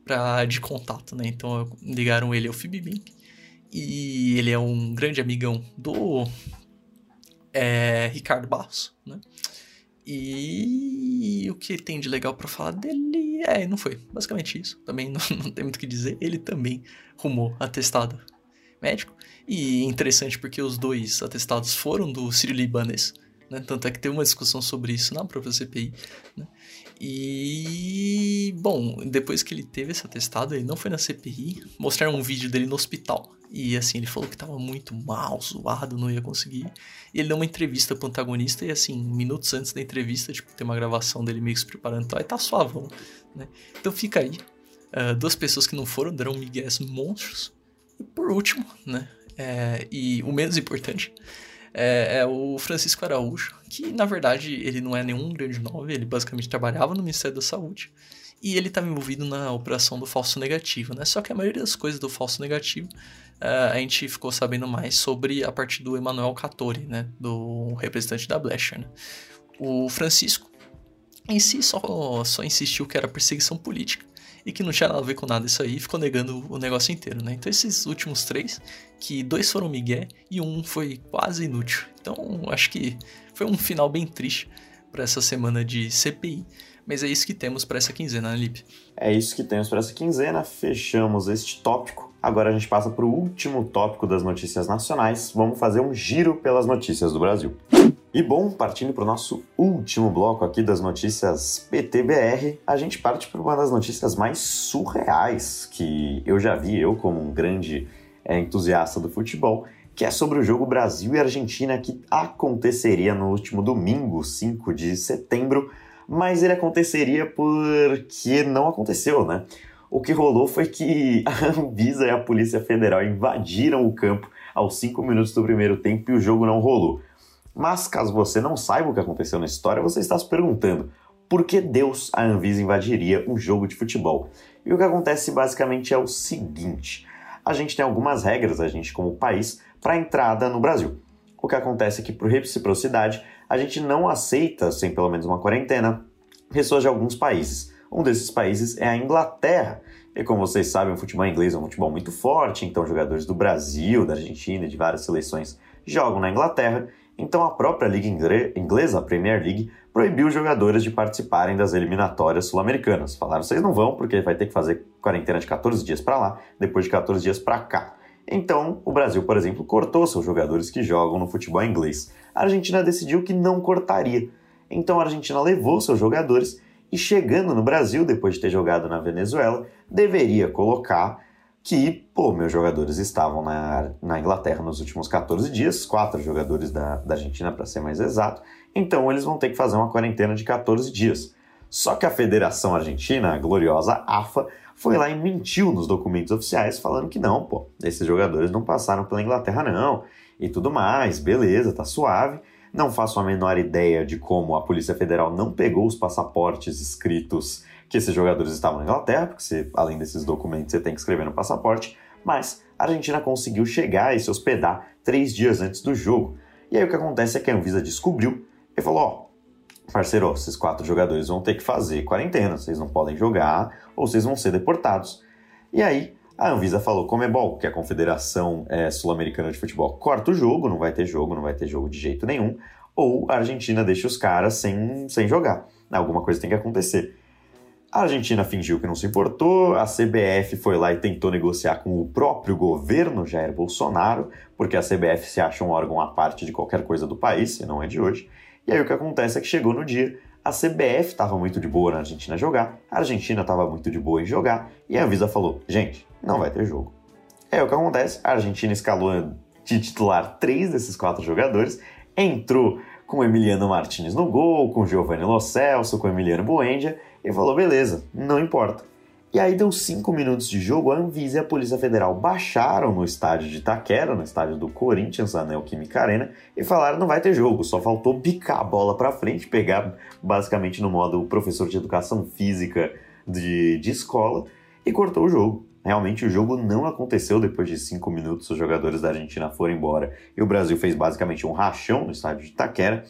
pra, de contato, né? Então ligaram ele ao Fibbank. E ele é um grande amigão do é, Ricardo Barros, né? E o que tem de legal para falar dele? É, não foi. Basicamente isso. Também não, não tem muito o que dizer. Ele também rumou atestado médico. E interessante porque os dois atestados foram do Sírio Libanês. Né? Tanto é que teve uma discussão sobre isso na própria CPI. Né? E, bom, depois que ele teve esse atestado, ele não foi na CPI, mostraram um vídeo dele no hospital. E assim, ele falou que tava muito mal, zoado, não ia conseguir. E ele deu uma entrevista pro antagonista, e assim, minutos antes da entrevista, tipo, tem uma gravação dele meio que se preparando, então aí tá suavão, né? Então fica aí. Uh, duas pessoas que não foram deram migués monstros. E por último, né? É, e o menos importante, é, é, o Francisco Araújo, que na verdade ele não é nenhum grande nome, ele basicamente trabalhava no Ministério da Saúde e ele estava envolvido na operação do falso negativo, né? Só que a maioria das coisas do falso negativo uh, a gente ficou sabendo mais sobre a partir do Emanuel Cattori, né? Do representante da Blecher, né? O Francisco em si só, só insistiu que era perseguição política e que não tinha nada a ver com nada isso aí, ficou negando o negócio inteiro, né? Então esses últimos três, que dois foram migué e um foi quase inútil. Então acho que foi um final bem triste para essa semana de CPI. Mas é isso que temos para essa quinzena, né, Lipe?
É isso que temos para essa quinzena. Fechamos este tópico. Agora a gente passa para o último tópico das notícias nacionais. Vamos fazer um giro pelas notícias do Brasil. E bom, partindo para o nosso último bloco aqui das notícias PTBR, a gente parte para uma das notícias mais surreais que eu já vi, eu como um grande é, entusiasta do futebol, que é sobre o jogo Brasil e Argentina que aconteceria no último domingo, 5 de setembro, mas ele aconteceria porque não aconteceu, né? O que rolou foi que a Anvisa e a Polícia Federal invadiram o campo aos 5 minutos do primeiro tempo e o jogo não rolou. Mas caso você não saiba o que aconteceu na história, você está se perguntando por que Deus a Anvisa invadiria um jogo de futebol? E o que acontece basicamente é o seguinte: a gente tem algumas regras, a gente como país, para entrada no Brasil. O que acontece é que, por reciprocidade, a gente não aceita, sem pelo menos uma quarentena, pessoas de alguns países. Um desses países é a Inglaterra. E como vocês sabem, o futebol inglês é um futebol muito forte, então jogadores do Brasil, da Argentina de várias seleções jogam na Inglaterra então a própria liga inglesa, a Premier League, proibiu os jogadores de participarem das eliminatórias sul-americanas. Falaram, vocês não vão porque vai ter que fazer quarentena de 14 dias para lá, depois de 14 dias para cá. Então, o Brasil, por exemplo, cortou seus jogadores que jogam no futebol inglês. A Argentina decidiu que não cortaria. Então a Argentina levou seus jogadores e chegando no Brasil, depois de ter jogado na Venezuela, deveria colocar que, pô, meus jogadores estavam na, na Inglaterra nos últimos 14 dias, quatro jogadores da, da Argentina para ser mais exato, então eles vão ter que fazer uma quarentena de 14 dias. Só que a Federação Argentina, a gloriosa AFA, foi lá e mentiu nos documentos oficiais falando que não, pô, esses jogadores não passaram pela Inglaterra não, e tudo mais, beleza, tá suave. Não faço a menor ideia de como a Polícia Federal não pegou os passaportes escritos que esses jogadores estavam na Inglaterra, porque você, além desses documentos você tem que escrever no passaporte, mas a Argentina conseguiu chegar e se hospedar três dias antes do jogo. E aí o que acontece é que a Anvisa descobriu e falou: ó, parceiro, esses quatro jogadores vão ter que fazer quarentena, vocês não podem jogar ou vocês vão ser deportados. E aí a Anvisa falou: Comebol, que é a Confederação é, Sul-Americana de Futebol, corta o jogo, não vai ter jogo, não vai ter jogo de jeito nenhum, ou a Argentina deixa os caras sem, sem jogar. Alguma coisa tem que acontecer. A Argentina fingiu que não se importou, a CBF foi lá e tentou negociar com o próprio governo Jair Bolsonaro, porque a CBF se acha um órgão à parte de qualquer coisa do país, e não é de hoje. E aí o que acontece é que chegou no dia, a CBF estava muito de boa na Argentina jogar, a Argentina estava muito de boa em jogar, e a Anvisa falou: gente, não vai ter jogo. É o que acontece, a Argentina escalou de titular três desses quatro jogadores, entrou com Emiliano Martinez no gol, com Giovanni Lo Celso, com Emiliano Buendia, e falou: beleza, não importa. E aí deu cinco minutos de jogo, a Anvisa e a Polícia Federal baixaram no estádio de Itaquera, no estádio do Corinthians, a Neoquímica Arena, e falaram não vai ter jogo, só faltou bicar a bola para frente, pegar basicamente no modo professor de educação física de, de escola, e cortou o jogo. Realmente o jogo não aconteceu depois de cinco minutos, os jogadores da Argentina foram embora e o Brasil fez basicamente um rachão no estádio de Itaquera.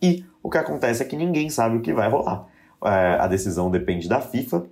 E o que acontece é que ninguém sabe o que vai rolar. É, a decisão depende da FIFA,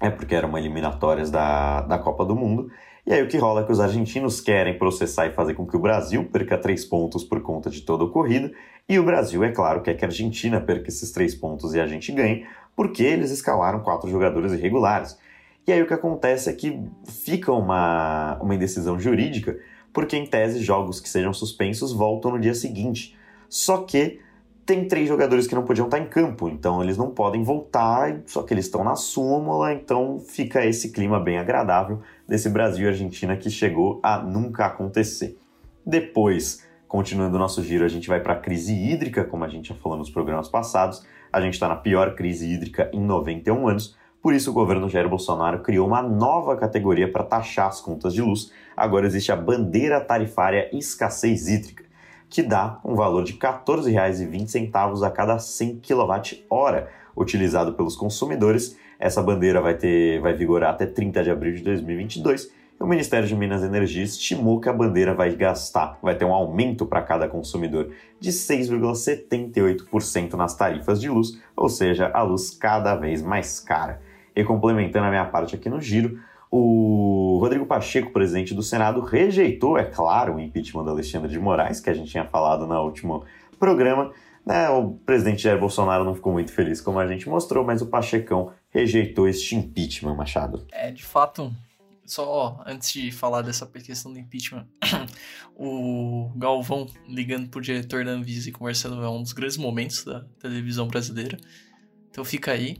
é porque eram eliminatórias da, da Copa do Mundo. E aí o que rola é que os argentinos querem processar e fazer com que o Brasil perca três pontos por conta de toda a corrida, e o Brasil, é claro, quer que a Argentina perca esses três pontos e a gente ganhe, porque eles escalaram quatro jogadores irregulares. E aí o que acontece é que fica uma, uma indecisão jurídica, porque em tese jogos que sejam suspensos voltam no dia seguinte. Só que tem três jogadores que não podiam estar em campo, então eles não podem voltar, só que eles estão na súmula, então fica esse clima bem agradável desse Brasil e Argentina que chegou a nunca acontecer. Depois, continuando o nosso giro, a gente vai para a crise hídrica, como a gente já falou nos programas passados. A gente está na pior crise hídrica em 91 anos, por isso o governo Jair Bolsonaro criou uma nova categoria para taxar as contas de luz. Agora existe a bandeira tarifária escassez hídrica que dá um valor de R$ 14,20 a cada 100 kWh utilizado pelos consumidores. Essa bandeira vai, ter, vai vigorar até 30 de abril de 2022 e o Ministério de Minas e Energia estimou que a bandeira vai gastar, vai ter um aumento para cada consumidor de 6,78% nas tarifas de luz, ou seja, a luz cada vez mais cara. E complementando a minha parte aqui no giro, o Rodrigo Pacheco, presidente do Senado, rejeitou, é claro, o impeachment da Alexandre de Moraes, que a gente tinha falado no último programa. Né? O presidente Jair Bolsonaro não ficou muito feliz, como a gente mostrou, mas o Pachecão rejeitou este impeachment, Machado.
É, de fato, só antes de falar dessa questão do impeachment, o Galvão ligando pro diretor da Anvisa e conversando é um dos grandes momentos da televisão brasileira. Então fica aí.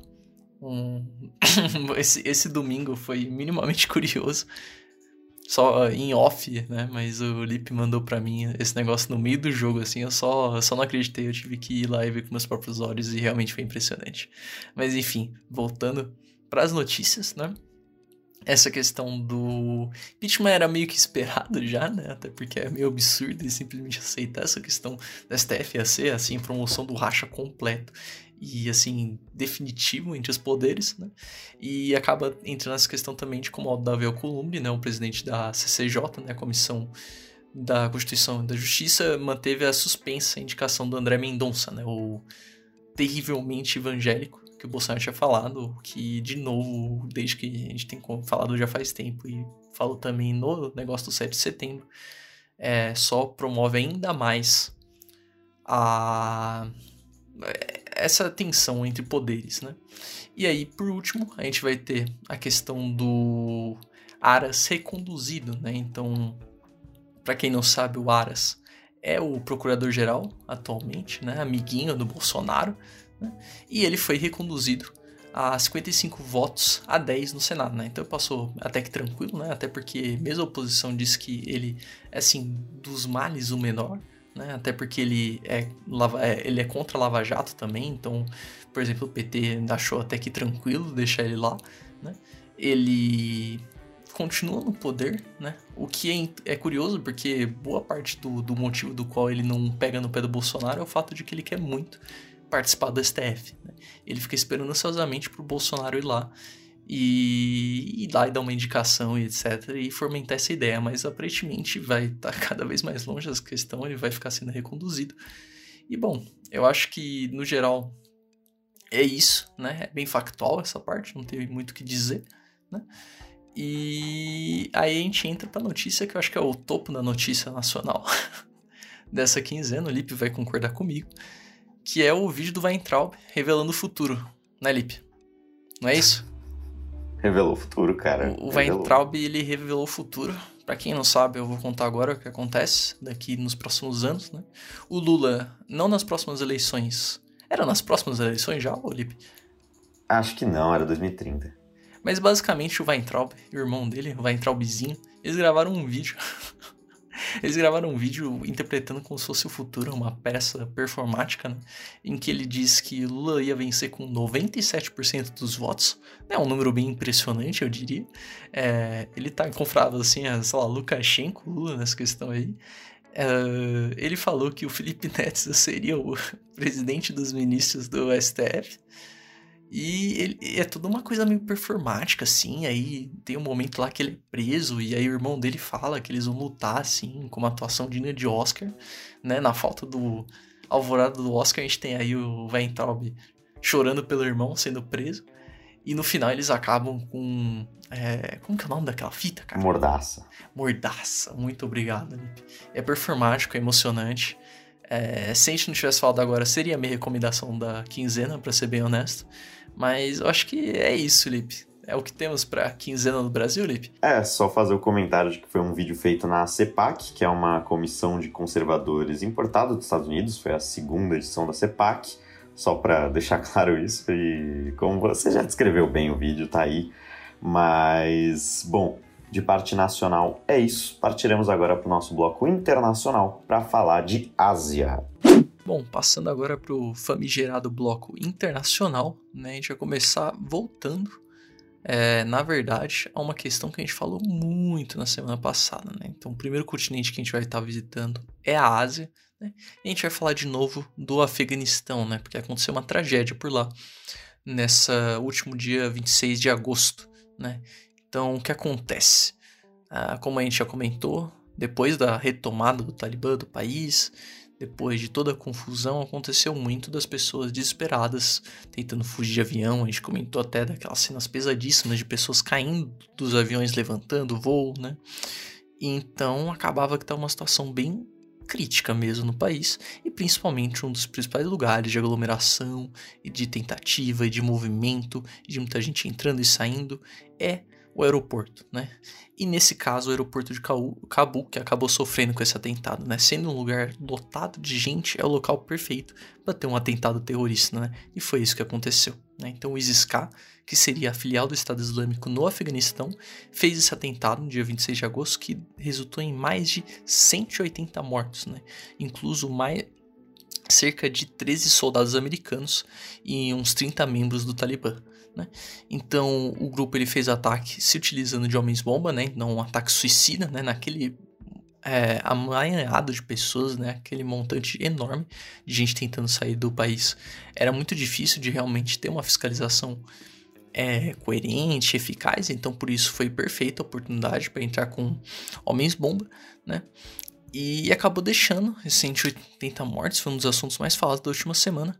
Um... esse, esse domingo foi minimamente curioso. Só em off, né? Mas o Lip mandou para mim esse negócio no meio do jogo, assim. Eu só, eu só não acreditei. Eu tive que ir lá e ver com meus próprios olhos e realmente foi impressionante. Mas enfim, voltando para as notícias, né? essa questão do impeachment era meio que esperado já, né? Até porque é meio absurdo e simplesmente aceitar essa questão da STFAC, assim, promoção do racha completo e assim definitivo entre os poderes, né? E acaba entrando nessa questão também de como o Davi Alcolumbre, né, o presidente da CCJ, né, a Comissão da Constituição e da Justiça, manteve a suspensa indicação do André Mendonça, né, o terrivelmente evangélico que o Bolsonaro tinha falado, que de novo, desde que a gente tem falado já faz tempo e falou também no negócio do 7 de setembro, é, só promove ainda mais a essa tensão entre poderes, né? E aí, por último, a gente vai ter a questão do Aras reconduzido, né? Então, para quem não sabe, o Aras é o procurador-geral atualmente, né? Amiguinho do Bolsonaro, né? e ele foi reconduzido a 55 votos a 10 no Senado, né? Então passou até que tranquilo, né? Até porque mesmo a oposição disse que ele é assim dos males o menor, né? Até porque ele é, é, ele é contra Lava Jato também, então, por exemplo, o PT achou até que tranquilo deixar ele lá, né? Ele continua no poder, né? O que é, é curioso, porque boa parte do, do motivo do qual ele não pega no pé do Bolsonaro é o fato de que ele quer muito participar do STF. Né? Ele fica esperando ansiosamente pro Bolsonaro ir lá e ir lá e dar uma indicação e etc. e fomentar essa ideia, mas aparentemente vai estar tá cada vez mais longe essa questão, ele vai ficar sendo reconduzido. E bom, eu acho que no geral é isso, né? É bem factual essa parte, não teve muito o que dizer, né? E aí a gente entra pra notícia que eu acho que é o topo da notícia nacional dessa quinzena, o Lipe vai concordar comigo, que é o vídeo do Weintraub revelando o futuro, né, Lipe? Não é isso?
Revelou o futuro, cara.
O, o Weintraub, ele revelou o futuro. Para quem não sabe, eu vou contar agora o que acontece daqui nos próximos anos, né? O Lula, não nas próximas eleições. Era nas próximas eleições já, Olipe?
Acho que não, era 2030.
Mas basicamente o Weintraub, o irmão dele, o Weintraubzinho, eles gravaram um vídeo Eles gravaram um vídeo interpretando como se fosse o futuro, uma peça performática, né? em que ele diz que Lula ia vencer com 97% dos votos. É um número bem impressionante, eu diria. É, ele tá confrado assim, a, sei lá, Lukashenko, Lula nessa questão aí. É, ele falou que o Felipe Neto seria o presidente dos ministros do STF. E ele, é toda uma coisa meio performática, assim. Aí tem um momento lá que ele é preso, e aí o irmão dele fala que eles vão lutar, assim, com uma atuação digna de Oscar, né? Na falta do alvorada do Oscar, a gente tem aí o Weintraub chorando pelo irmão sendo preso. E no final eles acabam com. É, como que é o nome daquela fita, cara?
Mordaça.
Mordaça. Muito obrigado, Lipe. É performático, é emocionante. É, se a gente não tivesse falado agora, seria a minha recomendação da quinzena, para ser bem honesto. Mas eu acho que é isso, Lipe. É o que temos para quinzena no Brasil, Lipe?
É, só fazer o comentário de que foi um vídeo feito na CEPAC, que é uma comissão de conservadores importada dos Estados Unidos, foi a segunda edição da CEPAC, só para deixar claro isso. E como você já descreveu bem o vídeo, tá aí. Mas, bom, de parte nacional é isso. Partiremos agora para o nosso bloco internacional para falar de Ásia.
Bom, passando agora para o famigerado bloco internacional, né, a gente vai começar voltando, é, na verdade, a uma questão que a gente falou muito na semana passada. Né? Então, o primeiro continente que a gente vai estar visitando é a Ásia. Né? E a gente vai falar de novo do Afeganistão, né? porque aconteceu uma tragédia por lá, nessa último dia 26 de agosto. Né? Então, o que acontece? Ah, como a gente já comentou, depois da retomada do Talibã do país, depois de toda a confusão, aconteceu muito das pessoas desesperadas tentando fugir de avião. A gente comentou até daquelas cenas pesadíssimas de pessoas caindo dos aviões, levantando voo, né? E então acabava que estava uma situação bem crítica mesmo no país e principalmente um dos principais lugares de aglomeração e de tentativa e de movimento e de muita gente entrando e saindo é o aeroporto, né? E nesse caso, o aeroporto de Cabul, que acabou sofrendo com esse atentado, né? Sendo um lugar lotado de gente, é o local perfeito para ter um atentado terrorista, né? E foi isso que aconteceu, né? Então o ISIS-K, que seria a filial do Estado Islâmico no Afeganistão, fez esse atentado no dia 26 de agosto, que resultou em mais de 180 mortos, né? Incluso mais, cerca de 13 soldados americanos e uns 30 membros do Talibã. Né? Então o grupo ele fez ataque se utilizando de homens-bomba, né? não um ataque suicida, né? naquele é, amaranhado de pessoas, né? aquele montante enorme de gente tentando sair do país. Era muito difícil de realmente ter uma fiscalização é, coerente, eficaz, então por isso foi perfeita a oportunidade para entrar com homens-bomba. Né? E acabou deixando esses 180 mortes, foi um dos assuntos mais falados da última semana,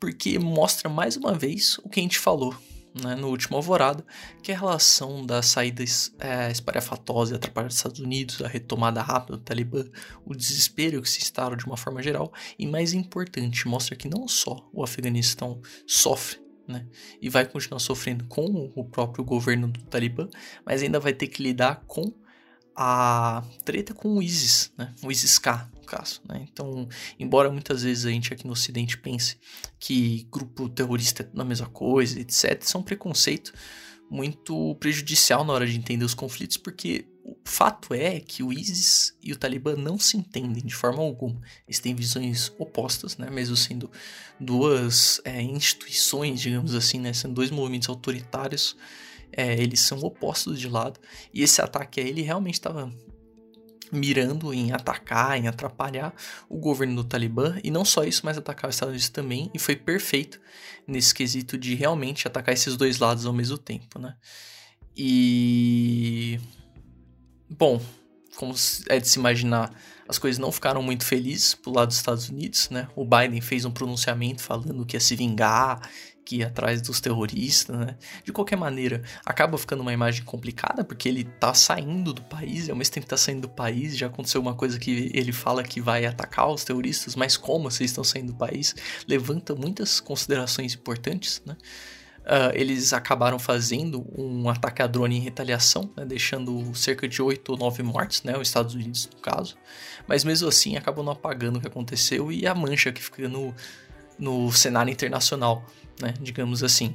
porque mostra mais uma vez o que a gente falou né, no último alvorado, que é a relação da saída é, e atrapalhada dos Estados Unidos, a retomada rápida do Talibã, o desespero que se instala de uma forma geral, e mais importante, mostra que não só o Afeganistão sofre né? E vai continuar sofrendo com o próprio governo do Talibã, mas ainda vai ter que lidar com a treta com o ISIS, né? O ISIS-K, no caso, né? Então, embora muitas vezes a gente aqui no ocidente pense que grupo terrorista é a mesma coisa, etc, isso é um preconceito muito prejudicial na hora de entender os conflitos, porque o fato é que o ISIS e o Talibã não se entendem de forma alguma. Eles têm visões opostas, né? mesmo sendo duas é, instituições, digamos assim, né? sendo dois movimentos autoritários é, eles são opostos de lado. E esse ataque aí, ele realmente estava mirando em atacar, em atrapalhar o governo do Talibã, e não só isso, mas atacar os Estados Unidos também, e foi perfeito nesse quesito de realmente atacar esses dois lados ao mesmo tempo, né? E. Bom, como é de se imaginar, as coisas não ficaram muito felizes pro lado dos Estados Unidos, né? O Biden fez um pronunciamento falando que ia se vingar, que ir atrás dos terroristas, né? De qualquer maneira, acaba ficando uma imagem complicada, porque ele tá saindo do país, ao mesmo tempo que tá saindo do país, já aconteceu uma coisa que ele fala que vai atacar os terroristas, mas como vocês estão saindo do país? Levanta muitas considerações importantes, né? Uh, eles acabaram fazendo um ataque a drone em retaliação, né, deixando cerca de 8 ou 9 mortes, né, os Estados Unidos no caso. Mas mesmo assim acabou não apagando o que aconteceu e a mancha que fica no, no cenário internacional né? Digamos assim.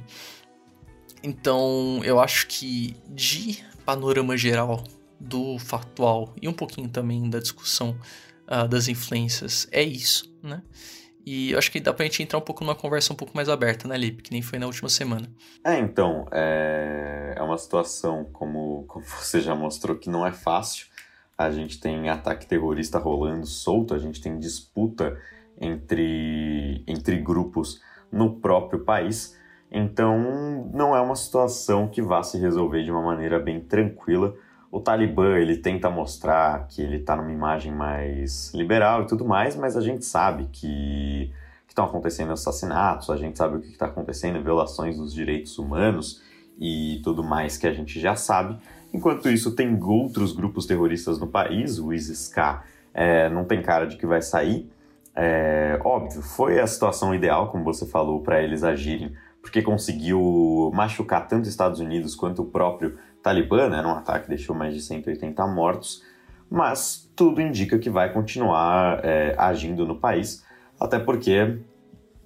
Então, eu acho que de panorama geral do factual e um pouquinho também da discussão uh, das influências é isso, né? E acho que dá pra gente entrar um pouco numa conversa um pouco mais aberta, né, Lipe? Que nem foi na última semana.
É, então, é, é uma situação, como, como você já mostrou, que não é fácil. A gente tem ataque terrorista rolando solto, a gente tem disputa entre, entre grupos no próprio país. Então, não é uma situação que vá se resolver de uma maneira bem tranquila. O Talibã, ele tenta mostrar que ele está numa imagem mais liberal e tudo mais, mas a gente sabe que estão acontecendo assassinatos, a gente sabe o que está acontecendo, violações dos direitos humanos e tudo mais que a gente já sabe. Enquanto isso, tem outros grupos terroristas no país, o ISIS-K é, não tem cara de que vai sair. É, óbvio, foi a situação ideal, como você falou, para eles agirem, porque conseguiu machucar tanto os Estados Unidos quanto o próprio Talibã, né, num ataque que deixou mais de 180 mortos, mas tudo indica que vai continuar é, agindo no país, até porque,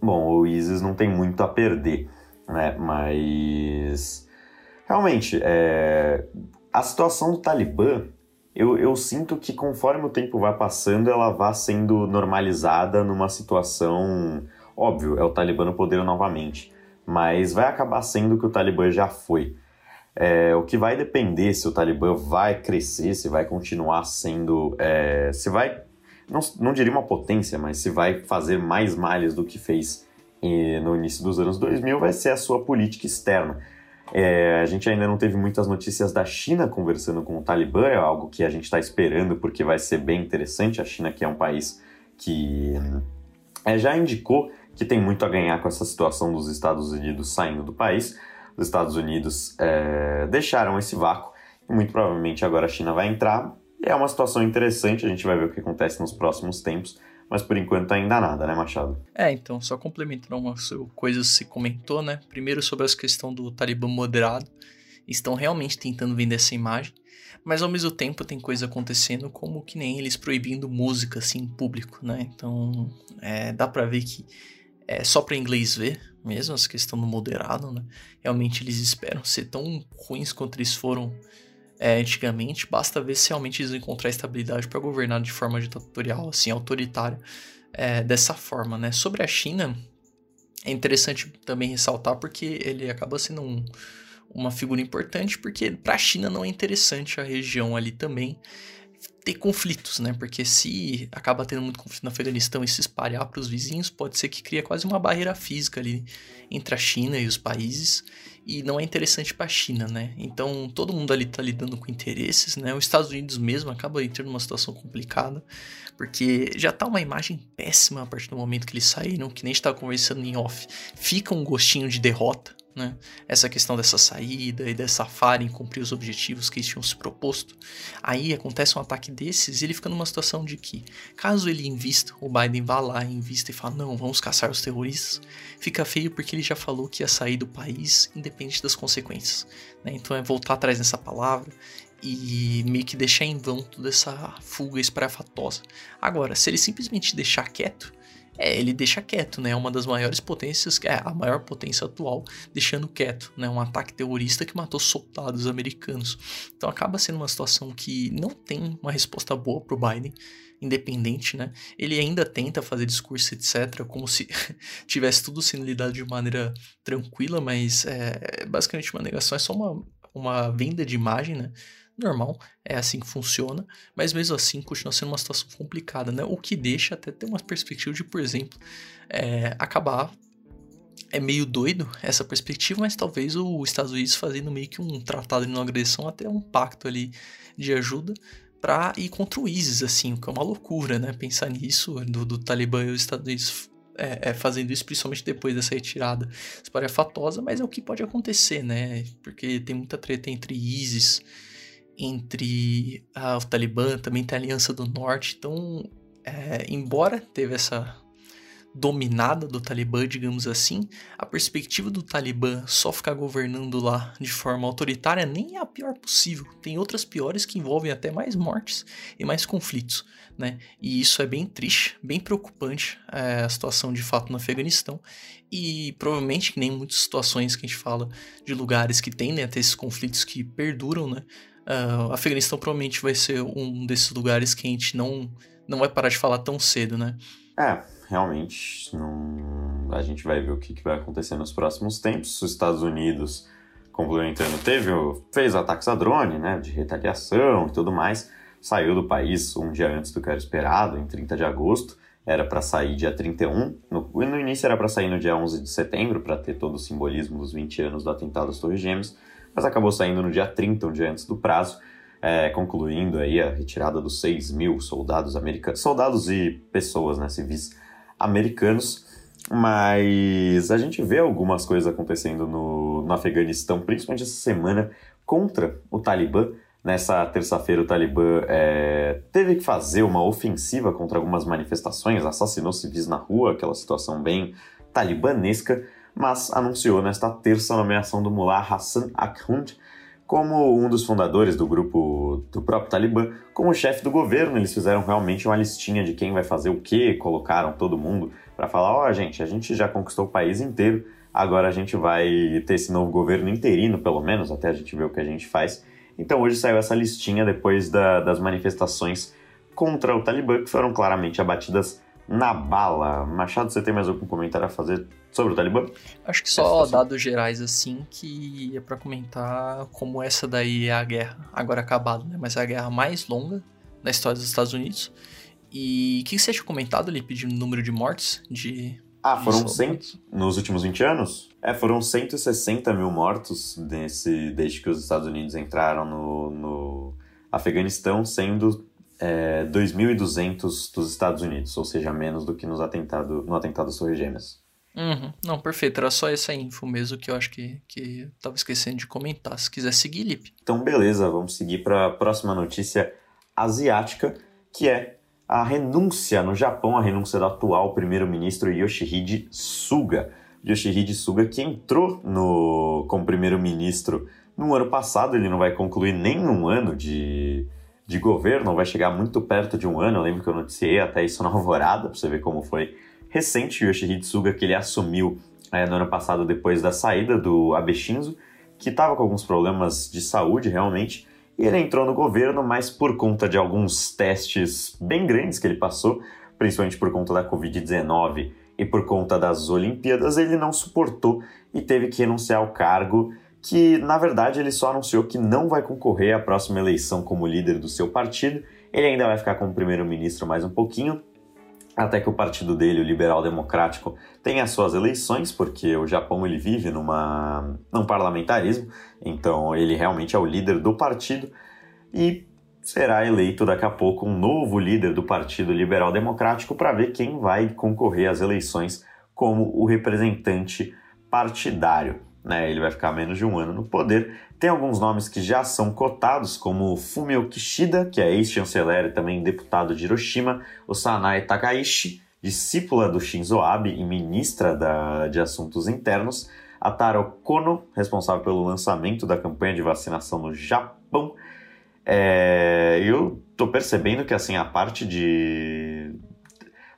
bom, o ISIS não tem muito a perder, né, mas realmente, é, a situação do Talibã, eu, eu, sinto que conforme o tempo vai passando, ela vai sendo normalizada numa situação. Óbvio, é o Talibã no poder novamente, mas vai acabar sendo o que o Talibã já foi. É, o que vai depender se o Talibã vai crescer, se vai continuar sendo. É, se vai. Não, não diria uma potência, mas se vai fazer mais malhas do que fez no início dos anos 2000, vai ser a sua política externa é, a gente ainda não teve muitas notícias da China conversando com o Talibã, é algo que a gente está esperando porque vai ser bem interessante. A China, que é um país que é, já indicou que tem muito a ganhar com essa situação dos Estados Unidos saindo do país. Os Estados Unidos é, deixaram esse vácuo e muito provavelmente agora a China vai entrar. É uma situação interessante, a gente vai ver o que acontece nos próximos tempos mas por enquanto ainda nada, né, Machado?
É, então, só complementando algumas coisas que se comentou, né? Primeiro sobre a questão do Talibã moderado. Estão realmente tentando vender essa imagem, mas ao mesmo tempo tem coisa acontecendo como que nem eles proibindo música assim em público, né? Então, é, dá para ver que é só para inglês ver mesmo essa questão do moderado, né? Realmente eles esperam ser tão ruins quanto eles foram é, antigamente, basta ver se realmente eles encontrar estabilidade para governar de forma ditatorial, assim, autoritária, é, dessa forma, né? Sobre a China, é interessante também ressaltar porque ele acaba sendo um, uma figura importante, porque para a China não é interessante a região ali também ter conflitos, né? Porque se acaba tendo muito conflito no Afeganistão e se espalhar para os vizinhos, pode ser que cria quase uma barreira física ali entre a China e os países e não é interessante para a China, né? Então todo mundo ali está lidando com interesses, né? Os Estados Unidos mesmo acaba entrando numa situação complicada, porque já tá uma imagem péssima a partir do momento que eles saíram, que nem estava conversando em off. Fica um gostinho de derrota, né? Essa questão dessa saída e dessa falha em cumprir os objetivos que eles tinham se proposto. Aí acontece um ataque desses e ele fica numa situação de que, caso ele invista, o Biden vá lá, invista e fala: não, vamos caçar os terroristas, fica feio porque ele já falou que ia sair do país independente das consequências. Né? Então é voltar atrás nessa palavra e meio que deixar em vão toda essa fuga esparafatosa. Agora, se ele simplesmente deixar quieto, é, ele deixa quieto, né? É uma das maiores potências, é a maior potência atual, deixando quieto, né? Um ataque terrorista que matou soldados americanos. Então acaba sendo uma situação que não tem uma resposta boa pro Biden, independente, né? Ele ainda tenta fazer discurso, etc., como se tivesse tudo sendo lidado de maneira tranquila, mas é basicamente uma negação, é só uma, uma venda de imagem, né? Normal, é assim que funciona, mas mesmo assim continua sendo uma situação complicada, né? O que deixa até ter uma perspectiva de, por exemplo, é, acabar. É meio doido essa perspectiva, mas talvez os Estados Unidos fazendo meio que um tratado de não agressão, até um pacto ali de ajuda para ir contra o ISIS, assim, o que é uma loucura, né? Pensar nisso, do, do Talibã e os Estados Unidos é, é, fazendo isso, principalmente depois dessa retirada espalhafatosa, mas é o que pode acontecer, né? Porque tem muita treta entre ISIS entre ah, o Talibã, também tem a Aliança do Norte. Então, é, embora teve essa dominada do Talibã, digamos assim, a perspectiva do Talibã só ficar governando lá de forma autoritária nem é a pior possível. Tem outras piores que envolvem até mais mortes e mais conflitos, né? E isso é bem triste, bem preocupante é, a situação de fato no Afeganistão e provavelmente que nem muitas situações que a gente fala de lugares que tendem a ter esses conflitos que perduram, né? Uh, Afeganistão provavelmente vai ser um desses lugares que a gente não, não vai parar de falar tão cedo, né?
É, realmente. Não... A gente vai ver o que, que vai acontecer nos próximos tempos. Os Estados Unidos, complementando, teve, fez ataques a drone, né? De retaliação e tudo mais. Saiu do país um dia antes do que era esperado, em 30 de agosto. era para sair dia 31, no, no início era para sair no dia 11 de setembro, para ter todo o simbolismo dos 20 anos do atentado às Torres Gêmeas, mas acabou saindo no dia 30, um dia antes do prazo, é, concluindo aí a retirada dos 6 mil soldados americanos, soldados e pessoas, né, civis americanos, mas a gente vê algumas coisas acontecendo no, no Afeganistão, principalmente essa semana, contra o Talibã. Nessa terça-feira, o Talibã é, teve que fazer uma ofensiva contra algumas manifestações, assassinou civis na rua, aquela situação bem talibanesca, mas anunciou nesta terça a nomeação do mullah Hassan Akhund como um dos fundadores do grupo do próprio Talibã, como chefe do governo. Eles fizeram realmente uma listinha de quem vai fazer o que, colocaram todo mundo para falar: ó, oh, gente, a gente já conquistou o país inteiro, agora a gente vai ter esse novo governo interino, pelo menos, até a gente ver o que a gente faz. Então hoje saiu essa listinha depois da, das manifestações contra o Talibã, que foram claramente abatidas na bala. Machado, você tem mais algum comentário a fazer sobre o Talibã?
Acho que só dados gerais assim que é para comentar como essa daí é a guerra, agora acabada, né? Mas é a guerra mais longa da história dos Estados Unidos. E o que você tinha comentado ali, pedindo número de mortes? De,
ah, foram 100 nos últimos 20 anos? É, foram 160 mil mortos desse, desde que os Estados Unidos entraram no, no Afeganistão, sendo é, 2.200 dos Estados Unidos, ou seja, menos do que nos atentado, no atentado às Torres Gêmeas.
Uhum. Não, perfeito. Era só essa info mesmo que eu acho que, que eu tava esquecendo de comentar. Se quiser seguir, Lipe.
Então, beleza. Vamos seguir para a próxima notícia asiática, que é a renúncia no Japão, a renúncia do atual primeiro-ministro Yoshihide Suga. Yoshihide Suga, que entrou no, como primeiro-ministro no ano passado, ele não vai concluir nem um ano de, de governo, vai chegar muito perto de um ano. Eu lembro que eu noticiei até isso na Alvorada, para você ver como foi recente, o Yoshihide Suga, que ele assumiu é, no ano passado depois da saída do Abe Shinzo, que estava com alguns problemas de saúde realmente, e ele entrou no governo, mas por conta de alguns testes bem grandes que ele passou, principalmente por conta da Covid-19 e por conta das Olimpíadas, ele não suportou e teve que renunciar ao cargo que na verdade ele só anunciou que não vai concorrer à próxima eleição como líder do seu partido. Ele ainda vai ficar como primeiro-ministro mais um pouquinho, até que o partido dele, o Liberal Democrático, tenha suas eleições, porque o Japão ele vive numa, num parlamentarismo, então ele realmente é o líder do partido e será eleito daqui a pouco um novo líder do Partido Liberal Democrático para ver quem vai concorrer às eleições como o representante partidário né? Ele vai ficar menos de um ano no poder. Tem alguns nomes que já são cotados, como Fumio Kishida, que é ex-chanceler e também deputado de Hiroshima, o Sanae Takaishi, discípula do Shinzo Abe e ministra da, de Assuntos Internos, a Taro Kono, responsável pelo lançamento da campanha de vacinação no Japão. É, eu tô percebendo que assim a parte de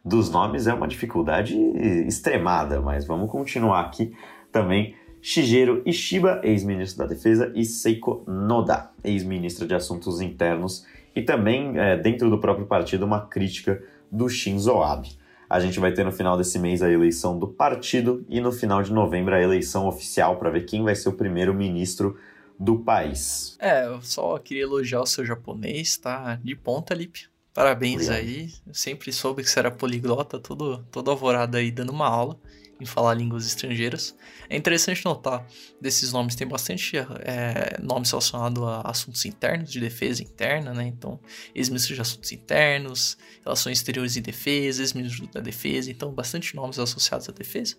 dos nomes é uma dificuldade extremada, mas vamos continuar aqui também Shigeru Ishiba, ex-ministro da Defesa, e Seiko Noda, ex-ministra de Assuntos Internos, e também, é, dentro do próprio partido, uma crítica do Shinzo Abe. A gente vai ter no final desse mês a eleição do partido e no final de novembro a eleição oficial para ver quem vai ser o primeiro ministro do país.
É, eu só queria elogiar o seu japonês, tá de ponta, Lipe. Parabéns Obrigado. aí. Eu sempre soube que você era poliglota, todo, todo alvorado aí dando uma aula em falar línguas estrangeiras. É interessante notar, desses nomes tem bastante é, nomes relacionados a assuntos internos, de defesa interna, né? Então, ex-ministro de assuntos internos, relações exteriores e defesa, ex-ministro da defesa, então bastante nomes associados à defesa.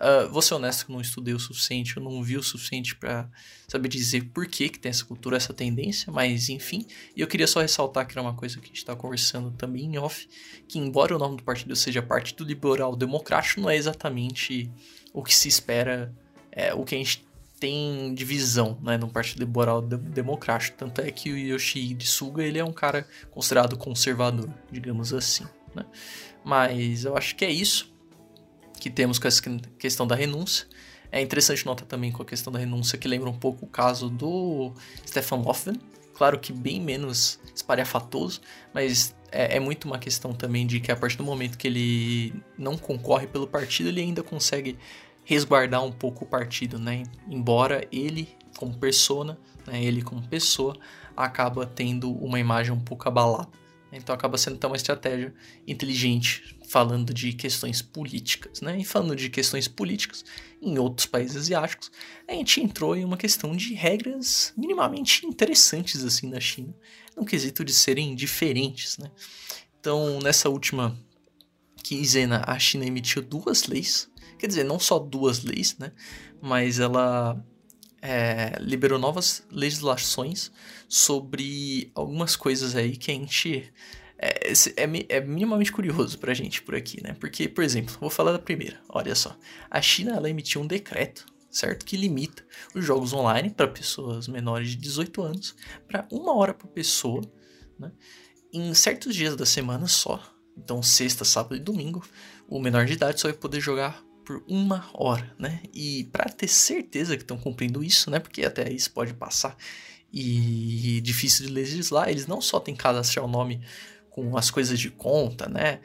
Uh, vou ser honesto que não estudei o suficiente, eu não vi o suficiente para saber dizer por que, que tem essa cultura, essa tendência, mas enfim. E eu queria só ressaltar que era uma coisa que a gente está conversando também em off, que embora o nome do partido seja Partido Liberal Democrático, não é exatamente o que se espera, é, o que a gente tem divisão né, no Partido Liberal Democrático. Tanto é que o Yoshihide Suga ele é um cara considerado conservador, digamos assim. Né? Mas eu acho que é isso que temos com essa questão da renúncia. É interessante notar também com a questão da renúncia que lembra um pouco o caso do Stefan Löfven, claro que bem menos espalhafatoso, mas é, é, muito uma questão também de que a partir do momento que ele não concorre pelo partido, ele ainda consegue resguardar um pouco o partido, né? Embora ele, como persona, né, ele como pessoa, acaba tendo uma imagem um pouco abalada. Então acaba sendo até uma estratégia inteligente falando de questões políticas, né? E falando de questões políticas em outros países asiáticos, a gente entrou em uma questão de regras minimamente interessantes assim na China, no quesito de serem diferentes, né? Então, nessa última quinzena, a China emitiu duas leis, quer dizer, não só duas leis, né? Mas ela é, liberou novas legislações sobre algumas coisas aí que a gente é, é, é, minimamente curioso pra gente por aqui, né? Porque, por exemplo, vou falar da primeira. Olha só, a China ela emitiu um decreto, certo, que limita os jogos online para pessoas menores de 18 anos para uma hora por pessoa, né? Em certos dias da semana só. Então, sexta, sábado e domingo, o menor de idade só vai poder jogar por uma hora, né? E para ter certeza que estão cumprindo isso, né? Porque até isso pode passar e difícil de legislar, eles não só têm que cadastrar o nome com as coisas de conta, né?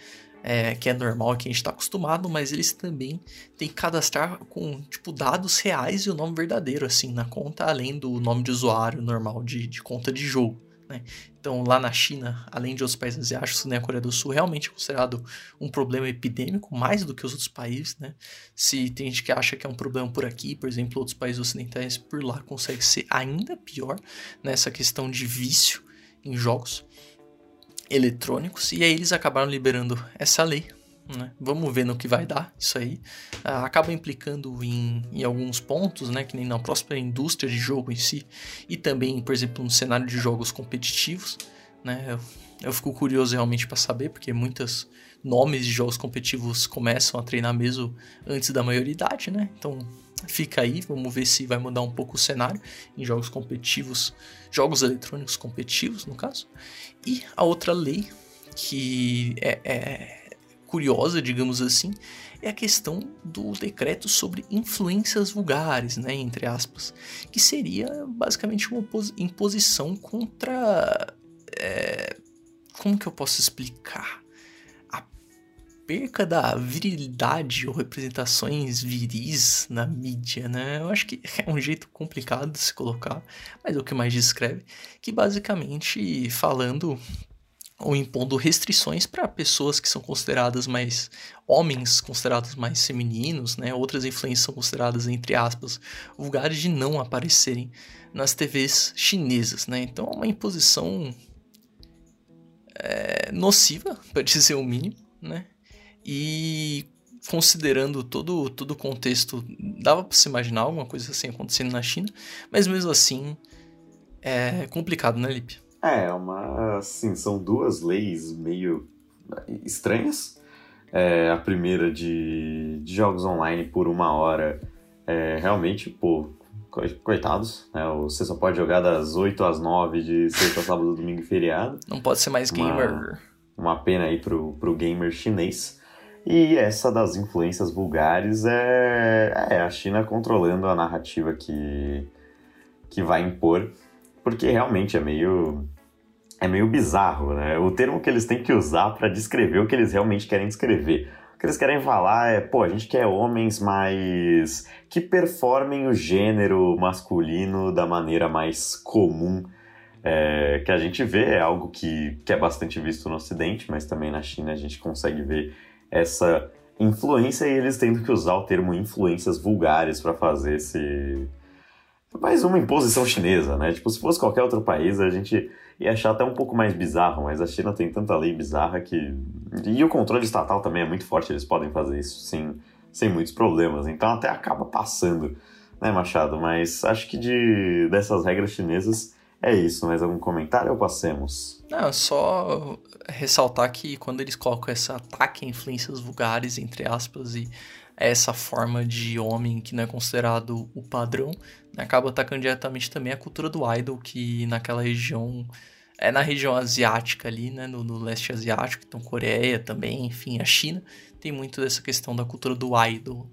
É, que é normal, que a gente está acostumado, mas eles também têm que cadastrar com tipo dados reais e o nome verdadeiro assim na conta, além do nome de usuário normal de, de conta de jogo. Né? Então, lá na China, além de outros países asiáticos, né, a Coreia do Sul realmente é considerado um problema epidêmico, mais do que os outros países. Né? Se tem gente que acha que é um problema por aqui, por exemplo, outros países ocidentais por lá consegue ser ainda pior nessa questão de vício em jogos eletrônicos. E aí eles acabaram liberando essa lei né? Vamos ver no que vai dar isso aí. Uh, acaba implicando em, em, alguns pontos, né? que nem na próxima indústria de jogo em si, e também, por exemplo, no cenário de jogos competitivos. Né? Eu, eu fico curioso realmente para saber, porque muitos nomes de jogos competitivos começam a treinar mesmo antes da maioridade, né? Então fica aí, vamos ver se vai mudar um pouco o cenário em jogos competitivos, jogos eletrônicos competitivos, no caso. E a outra lei que é, é curiosa, digamos assim, é a questão do decreto sobre influências vulgares, né, entre aspas, que seria basicamente uma imposição contra. É, como que eu posso explicar? Perca da virilidade ou representações viris na mídia, né? Eu acho que é um jeito complicado de se colocar, mas é o que mais descreve, que basicamente falando ou impondo restrições para pessoas que são consideradas mais homens considerados mais femininos, né? Outras influências são consideradas entre aspas vulgares de não aparecerem nas TVs chinesas, né? Então é uma imposição é, nociva, para dizer o mínimo, né? E considerando todo, todo o contexto, dava para se imaginar alguma coisa assim acontecendo na China, mas mesmo assim é complicado, né, Lipe?
É, uma. Assim, são duas leis meio estranhas. É, a primeira de, de, jogos online por uma hora é realmente, pô, coitados, né? Você só pode jogar das 8 às 9 de sexta, sábado, domingo e feriado.
Não pode ser mais gamer. Uma,
uma pena aí pro, pro gamer chinês. E essa das influências vulgares é, é a China controlando a narrativa que, que vai impor, porque realmente é meio é meio bizarro, né? O termo que eles têm que usar para descrever o que eles realmente querem descrever. O que eles querem falar é, pô, a gente quer homens mais. que performem o gênero masculino da maneira mais comum é, que a gente vê. É algo que, que é bastante visto no Ocidente, mas também na China a gente consegue ver essa influência e eles tendo que usar o termo influências vulgares para fazer esse. mais uma imposição chinesa, né? Tipo, se fosse qualquer outro país, a gente e achar até um pouco mais bizarro, mas a China tem tanta lei bizarra que. E o controle estatal também é muito forte, eles podem fazer isso sem, sem muitos problemas, então até acaba passando, né, Machado? Mas acho que de dessas regras chinesas é isso. Mais algum comentário ou passemos?
Não, só ressaltar que quando eles colocam esse ataque a influências vulgares, entre aspas, e essa forma de homem que não é considerado o padrão, né, acaba atacando diretamente também a cultura do idol, que naquela região é na região asiática ali, né, no, no, leste asiático, então Coreia também, enfim, a China tem muito dessa questão da cultura do idol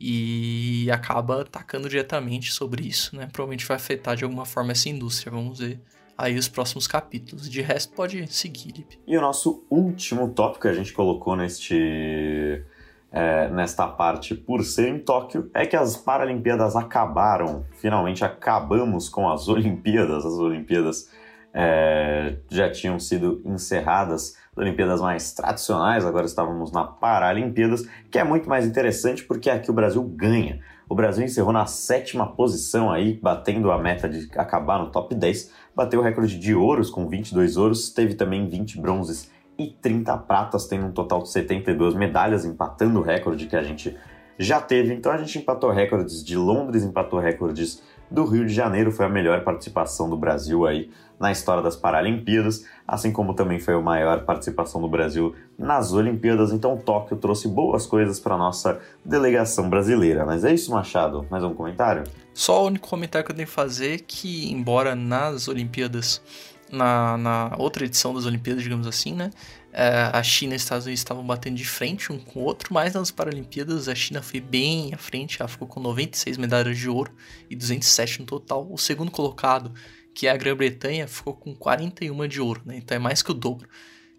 e acaba atacando diretamente sobre isso, né? Provavelmente vai afetar de alguma forma essa indústria, vamos ver aí os próximos capítulos. De resto, pode seguir, Lipe.
E o nosso último tópico que a gente colocou neste é, nesta parte por ser em Tóquio é que as Paralimpíadas acabaram. Finalmente acabamos com as Olimpíadas. As Olimpíadas é, já tinham sido encerradas as Olimpíadas mais tradicionais, agora estávamos na Paralimpíadas, que é muito mais interessante porque aqui o Brasil ganha. O Brasil encerrou na sétima posição aí, batendo a meta de acabar no top 10, bateu o recorde de ouros com 22 ouros, teve também 20 bronzes e 30 pratas, tendo um total de 72 medalhas, empatando o recorde que a gente já teve. Então a gente empatou recordes de Londres, empatou recordes do Rio de Janeiro, foi a melhor participação do Brasil aí na história das Paralimpíadas, assim como também foi a maior participação do Brasil nas Olimpíadas. Então Tóquio trouxe boas coisas para nossa delegação brasileira. Mas é isso, Machado. Mais um comentário?
Só o único comentário que eu tenho que fazer é que, embora nas Olimpíadas, na, na outra edição das Olimpíadas, digamos assim, né? É, a China e os Estados Unidos estavam batendo de frente um com o outro, mas nas Paralimpíadas a China foi bem à frente, ela ficou com 96 medalhas de ouro e 207 no total. O segundo colocado, que a Grã-Bretanha, ficou com 41 de ouro, né? Então é mais que o dobro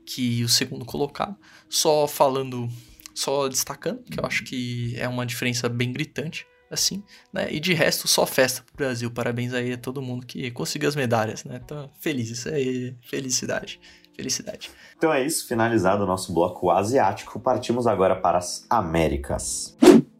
que o segundo colocado. Só falando, só destacando, que eu acho que é uma diferença bem gritante assim, né? E de resto, só festa pro Brasil. Parabéns aí a todo mundo que conseguiu as medalhas, né? Então, feliz, isso aí, felicidade. Felicidade.
Então é isso, finalizado o nosso bloco asiático, partimos agora para as Américas.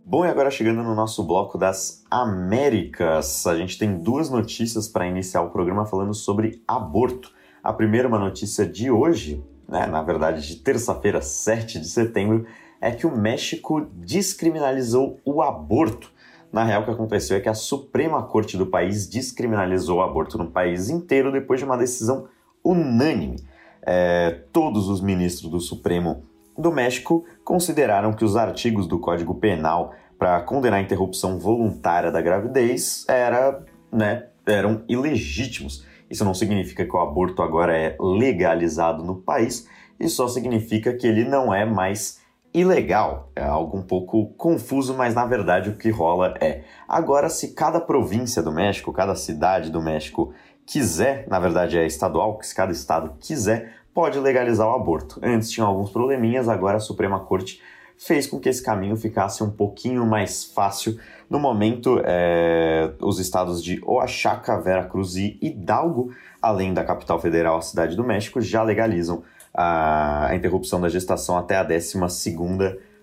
Bom, e agora chegando no nosso bloco das Américas, a gente tem duas notícias para iniciar o programa falando sobre aborto. A primeira, uma notícia de hoje, né, na verdade de terça-feira, 7 de setembro, é que o México descriminalizou o aborto. Na real, o que aconteceu é que a Suprema Corte do país descriminalizou o aborto no país inteiro depois de uma decisão unânime. É, todos os ministros do Supremo do México consideraram que os artigos do Código Penal para condenar a interrupção voluntária da gravidez era, né, eram ilegítimos. Isso não significa que o aborto agora é legalizado no país, isso só significa que ele não é mais ilegal. É algo um pouco confuso, mas na verdade o que rola é: agora, se cada província do México, cada cidade do México quiser, na verdade é estadual, se cada estado quiser, pode legalizar o aborto. Antes tinham alguns probleminhas, agora a Suprema Corte fez com que esse caminho ficasse um pouquinho mais fácil. No momento, é, os estados de Oaxaca, Veracruz e Hidalgo, além da capital federal, a cidade do México, já legalizam a, interrupção da gestação até a 12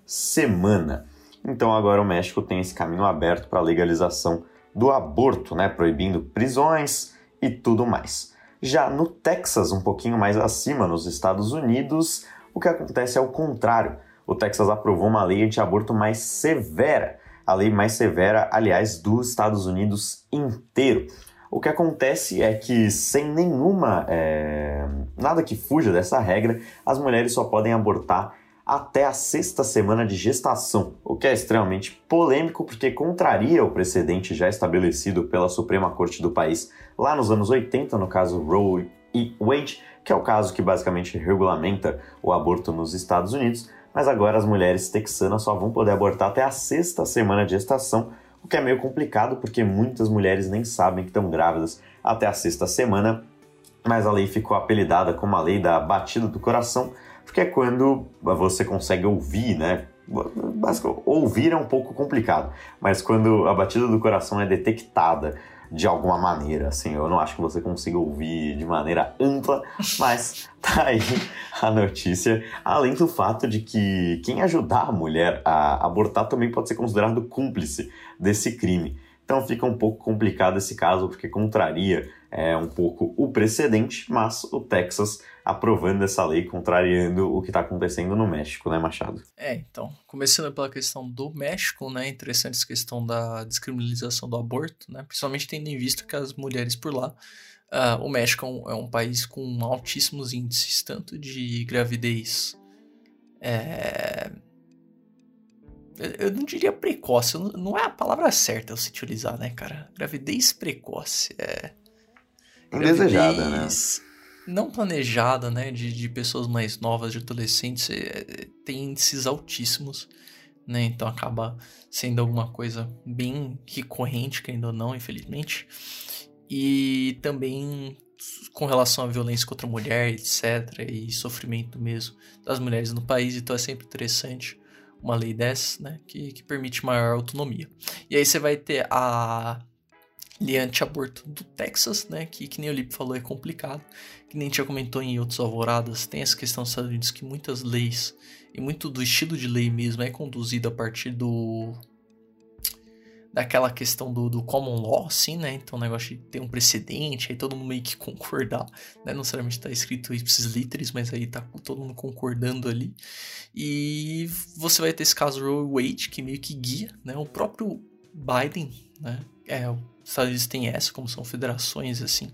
semana. Então agora o México tem esse caminho aberto para a legalização do aborto, né, proibindo prisões e tudo mais. Já no Texas, um pouquinho mais acima, nos Estados Unidos, o que acontece é o contrário. O Texas aprovou uma lei anti-aborto mais severa, a lei mais severa, aliás, dos Estados Unidos inteiro. O que acontece é que, sem nenhuma. É, nada que fuja dessa regra, as mulheres só podem abortar até a sexta semana de gestação, o que é extremamente polêmico porque contraria o precedente já estabelecido pela Suprema Corte do país lá nos anos 80, no caso Roe e Wade, que é o caso que basicamente regulamenta o aborto nos Estados Unidos, mas agora as mulheres texanas só vão poder abortar até a sexta semana de gestação, o que é meio complicado porque muitas mulheres nem sabem que estão grávidas até a sexta semana, mas a lei ficou apelidada como a lei da batida do coração, porque é quando você consegue ouvir, né? Ouvir é um pouco complicado, mas quando a batida do coração é detectada de alguma maneira, assim, eu não acho que você consiga ouvir de maneira ampla, mas tá aí a notícia, além do fato de que quem ajudar a mulher a abortar também pode ser considerado cúmplice desse crime. Então fica um pouco complicado esse caso, porque contraria é, um pouco o precedente, mas o Texas aprovando essa lei, contrariando o que está acontecendo no México, né, Machado?
É, então, começando pela questão do México, né, interessante essa questão da descriminalização do aborto, né, principalmente tendo em vista que as mulheres por lá, uh, o México é um, é um, país com altíssimos índices, tanto de gravidez é, eu não diria precoce, não é a palavra certa eu se utilizar, né, cara? Gravidez precoce. É.
Indesejada, né?
Não planejada, né? De, de pessoas mais novas, de adolescentes, é, tem índices altíssimos, né? Então acaba sendo alguma coisa bem recorrente, querendo ou não, infelizmente. E também com relação à violência contra a mulher, etc. E sofrimento mesmo das mulheres no país, então é sempre interessante uma lei dessa, né, que, que permite maior autonomia. E aí você vai ter a lei anti-aborto do Texas, né, que, que nem o Lipe falou, é complicado, que nem a gente já comentou em outros alvoradas, tem essa questão dos Estados Unidos que muitas leis, e muito do estilo de lei mesmo, é conduzido a partir do daquela questão do, do common law, assim, né? Então o negócio de ter um precedente, aí todo mundo meio que concordar, né? Não necessariamente tá escrito ipsis literis, mas aí tá todo mundo concordando ali. E você vai ter esse caso Roe Wade, que meio que guia, né? O próprio Biden, né? É, os Estados Unidos tem essa, como são federações, assim,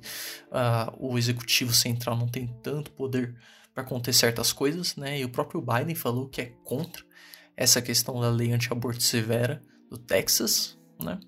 uh, o executivo central não tem tanto poder para conter certas coisas, né? E o próprio Biden falou que é contra essa questão da lei anti-aborto severa do Texas, né?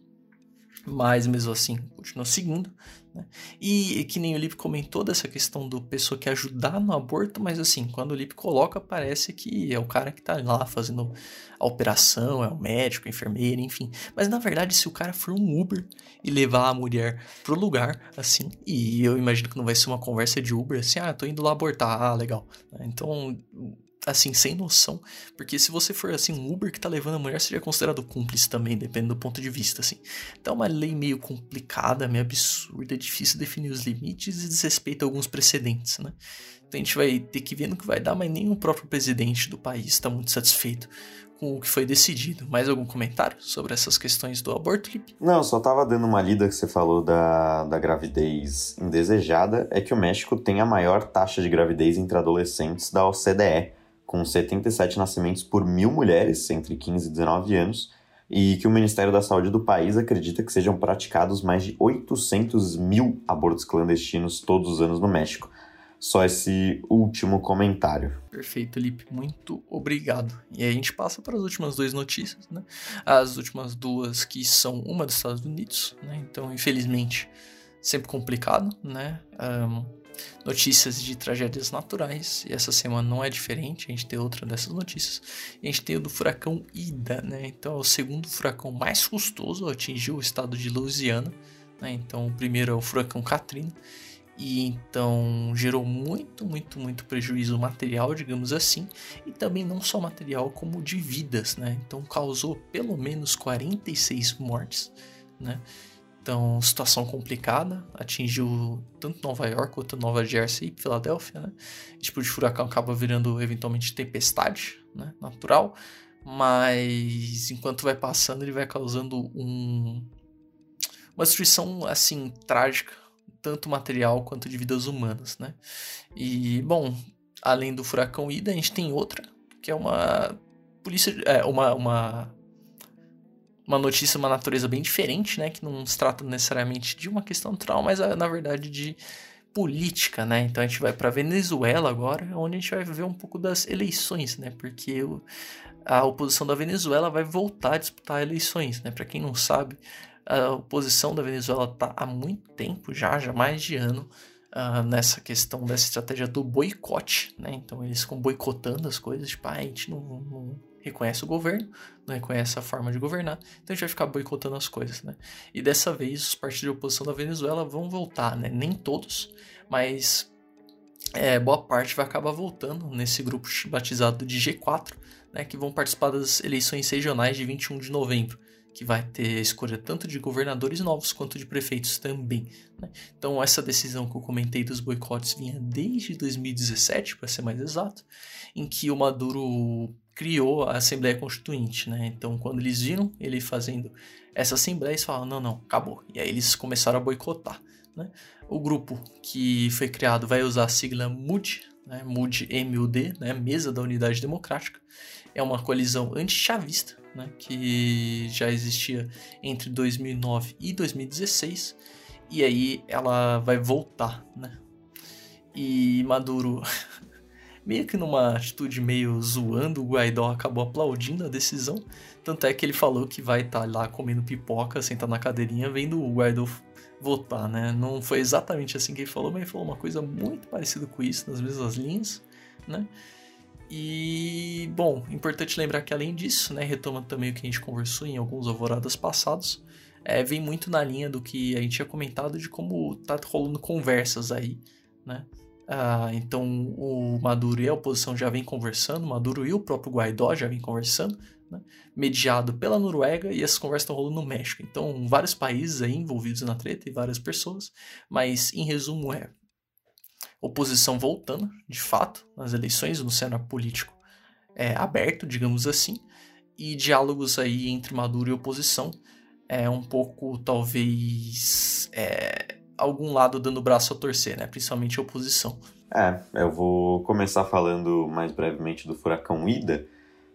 Mas mesmo assim, continua seguindo. Né? E, e, que nem o Lipe comentou dessa questão do pessoa que ajudar no aborto, mas assim, quando o Lipe coloca, parece que é o cara que tá lá fazendo a operação, é o médico, a enfermeira, enfim. Mas na verdade, se o cara for um Uber e levar a mulher pro lugar, assim, e eu imagino que não vai ser uma conversa de Uber, assim, ah, tô indo lá abortar, ah, legal. Então, assim, sem noção. Porque se você for, assim, um Uber que tá levando a mulher, seria considerado cúmplice também, dependendo do ponto de vista, assim. Então é uma lei meio complicada, meio absurda, é difícil definir os limites e desrespeita alguns precedentes, né? Então a gente vai ter que ver no que vai dar, mas nem o próprio presidente do país está muito satisfeito com o que foi decidido. Mais algum comentário sobre essas questões do aborto, Lipe?
Não, só tava dando uma lida que você falou da, da gravidez indesejada. É que o México tem a maior taxa de gravidez entre adolescentes da OCDE com 77 nascimentos por mil mulheres entre 15 e 19 anos, e que o Ministério da Saúde do país acredita que sejam praticados mais de 800 mil abortos clandestinos todos os anos no México. Só esse último comentário.
Perfeito, Lipe. Muito obrigado. E aí a gente passa para as últimas duas notícias, né? As últimas duas que são uma dos Estados Unidos, né? Então, infelizmente, sempre complicado, né? Um, notícias de tragédias naturais, e essa semana não é diferente, a gente tem outra dessas notícias. A gente tem o do furacão Ida, né? Então é o segundo furacão mais custoso, atingiu o estado de Louisiana, né? Então o primeiro é o furacão Katrina, e então gerou muito, muito, muito prejuízo material, digamos assim, e também não só material, como de vidas, né? Então causou pelo menos 46 mortes, né? Então, situação complicada, atingiu tanto Nova York quanto Nova Jersey e Filadélfia, né? Esse tipo de furacão acaba virando eventualmente tempestade, né? Natural, mas enquanto vai passando, ele vai causando um uma destruição assim trágica, tanto material quanto de vidas humanas, né? E bom, além do furacão Ida, a gente tem outra, que é uma polícia, é, uma, uma uma notícia, uma natureza bem diferente, né? Que não se trata necessariamente de uma questão natural, mas ah, na verdade de política, né? Então a gente vai para Venezuela agora, onde a gente vai ver um pouco das eleições, né? Porque o, a oposição da Venezuela vai voltar a disputar eleições, né? Para quem não sabe, a oposição da Venezuela está há muito tempo já, já mais de ano, uh, nessa questão dessa estratégia do boicote, né? Então eles ficam boicotando as coisas, tipo, ah, a gente não, não reconhece o governo, não reconhece a forma de governar, então a gente vai ficar boicotando as coisas, né? E dessa vez os partidos de oposição da Venezuela vão voltar, né? Nem todos, mas é, boa parte vai acabar voltando nesse grupo batizado de G4, né? Que vão participar das eleições regionais de 21 de novembro que vai ter escolha tanto de governadores novos quanto de prefeitos também. Né? Então, essa decisão que eu comentei dos boicotes vinha desde 2017, para ser mais exato, em que o Maduro criou a Assembleia Constituinte. Né? Então, quando eles viram ele fazendo essa Assembleia, eles falaram: não, não, acabou. E aí eles começaram a boicotar. Né? O grupo que foi criado vai usar a sigla MUD, né? MUD, M-U-D, né? Mesa da Unidade Democrática. É uma coalizão anti-chavista né, que já existia entre 2009 e 2016, e aí ela vai voltar, né? E Maduro, meio que numa atitude meio zoando, o Guaidó acabou aplaudindo a decisão, tanto é que ele falou que vai estar tá lá comendo pipoca, sentado na cadeirinha, vendo o Guaidó votar, né? Não foi exatamente assim que ele falou, mas ele falou uma coisa muito parecida com isso, nas mesmas linhas, né? E, bom, importante lembrar que além disso, né, retoma também o que a gente conversou em alguns alvoradas passados, é, vem muito na linha do que a gente tinha comentado de como tá rolando conversas aí, né? Ah, então o Maduro e a oposição já vem conversando, Maduro e o próprio Guaidó já vem conversando, né, mediado pela Noruega e essas conversas estão rolando no México. Então, vários países aí envolvidos na treta e várias pessoas, mas em resumo é oposição voltando, de fato, nas eleições, no cenário político é, aberto, digamos assim, e diálogos aí entre Maduro e oposição, é um pouco, talvez, é, algum lado dando braço a torcer, né? principalmente a oposição.
É, eu vou começar falando mais brevemente do furacão Ida,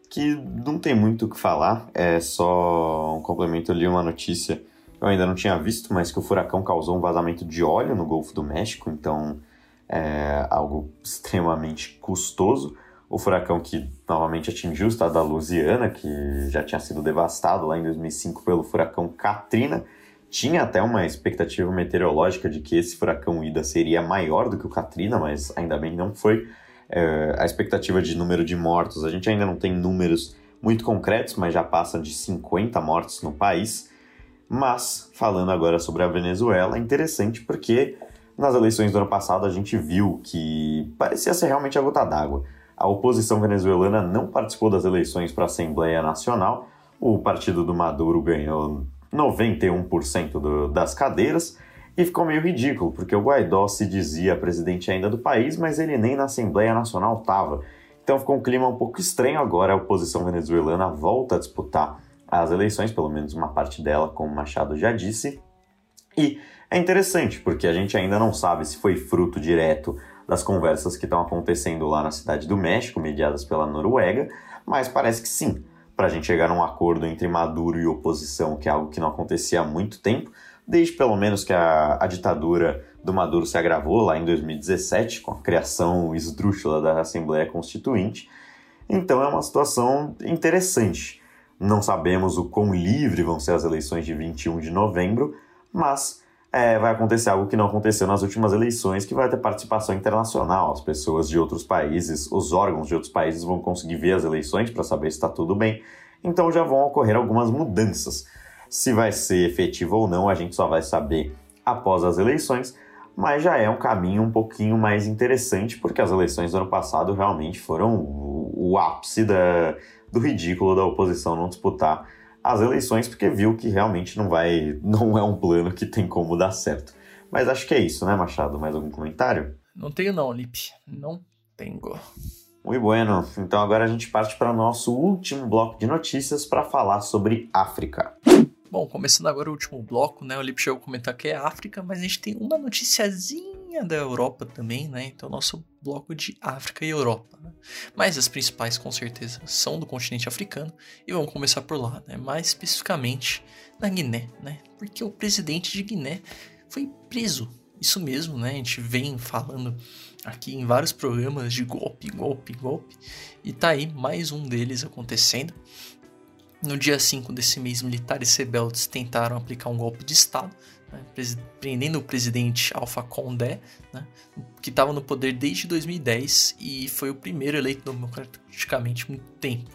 que não tem muito o que falar, é só um complemento ali, uma notícia que eu ainda não tinha visto, mas que o furacão causou um vazamento de óleo no Golfo do México, então é algo extremamente custoso. O furacão que novamente atingiu o estado da Louisiana, que já tinha sido devastado lá em 2005 pelo furacão Katrina, tinha até uma expectativa meteorológica de que esse furacão Ida seria maior do que o Katrina, mas ainda bem não foi. É, a expectativa de número de mortos, a gente ainda não tem números muito concretos, mas já passa de 50 mortos no país. Mas, falando agora sobre a Venezuela, é interessante porque nas eleições do ano passado a gente viu que parecia ser realmente a gota d'água. A oposição venezuelana não participou das eleições para a Assembleia Nacional. O partido do Maduro ganhou 91% do, das cadeiras e ficou meio ridículo, porque o Guaidó se dizia presidente ainda do país, mas ele nem na Assembleia Nacional estava. Então ficou um clima um pouco estranho agora. A oposição venezuelana volta a disputar as eleições, pelo menos uma parte dela, como Machado já disse. E é interessante, porque a gente ainda não sabe se foi fruto direto das conversas que estão acontecendo lá na cidade do México, mediadas pela Noruega, mas parece que sim para a gente chegar a um acordo entre Maduro e oposição, que é algo que não acontecia há muito tempo, desde pelo menos que a, a ditadura do Maduro se agravou lá em 2017, com a criação esdrúxula da Assembleia Constituinte. Então é uma situação interessante. Não sabemos o quão livre vão ser as eleições de 21 de novembro, mas é, vai acontecer algo que não aconteceu nas últimas eleições, que vai ter participação internacional. As pessoas de outros países, os órgãos de outros países vão conseguir ver as eleições para saber se está tudo bem. Então já vão ocorrer algumas mudanças. Se vai ser efetivo ou não, a gente só vai saber após as eleições, mas já é um caminho um pouquinho mais interessante, porque as eleições do ano passado realmente foram o, o ápice da, do ridículo da oposição não disputar as eleições porque viu que realmente não vai, não é um plano que tem como dar certo. Mas acho que é isso, né, Machado? Mais algum comentário?
Não tenho não, Lipe. Não tenho.
Muito bueno. Então agora a gente parte para o nosso último bloco de notícias para falar sobre África.
Bom, começando agora o último bloco, né? O Lipe chegou a comentar que é África, mas a gente tem uma noticiazinha da Europa também, né? Então, nosso bloco de África e Europa. Né? Mas as principais, com certeza, são do continente africano e vamos começar por lá, né? Mais especificamente na Guiné, né? Porque o presidente de Guiné foi preso. Isso mesmo, né? A gente vem falando aqui em vários programas de golpe, golpe, golpe. E tá aí mais um deles acontecendo. No dia 5 desse mês, militares rebeldes tentaram aplicar um golpe de Estado, né, prendendo o presidente Alpha Condé, né, que estava no poder desde 2010 e foi o primeiro eleito democraticamente muito tempo.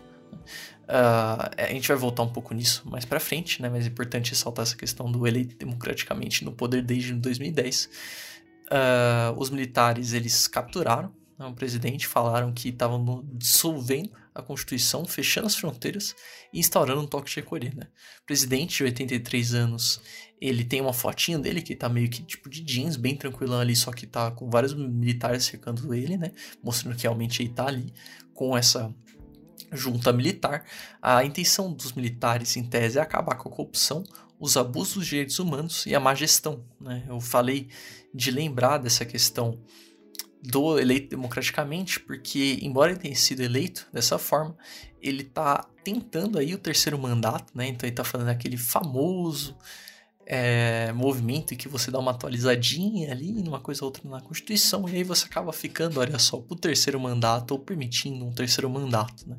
Uh, a gente vai voltar um pouco nisso mais para frente, né, mas é importante ressaltar essa questão do eleito democraticamente no poder desde 2010. Uh, ah, os militares eles capturaram né, o presidente, falaram que estavam dissolvendo a Constituição, fechando as fronteiras e instaurando um toque de recolher, né? O presidente de 83 anos, ele tem uma fotinha dele que tá meio que tipo de jeans, bem tranquilão ali, só que tá com vários militares cercando ele, né? Mostrando que realmente ele tá ali com essa junta militar. A intenção dos militares, em tese, é acabar com a corrupção, os abusos dos direitos humanos e a má gestão, né? Eu falei de lembrar dessa questão do eleito democraticamente, porque embora ele tenha sido eleito dessa forma, ele está tentando aí o terceiro mandato, né? Então ele está fazendo aquele famoso é, movimento em que você dá uma atualizadinha ali numa coisa ou outra na Constituição e aí você acaba ficando, olha só, pro terceiro mandato ou permitindo um terceiro mandato, né?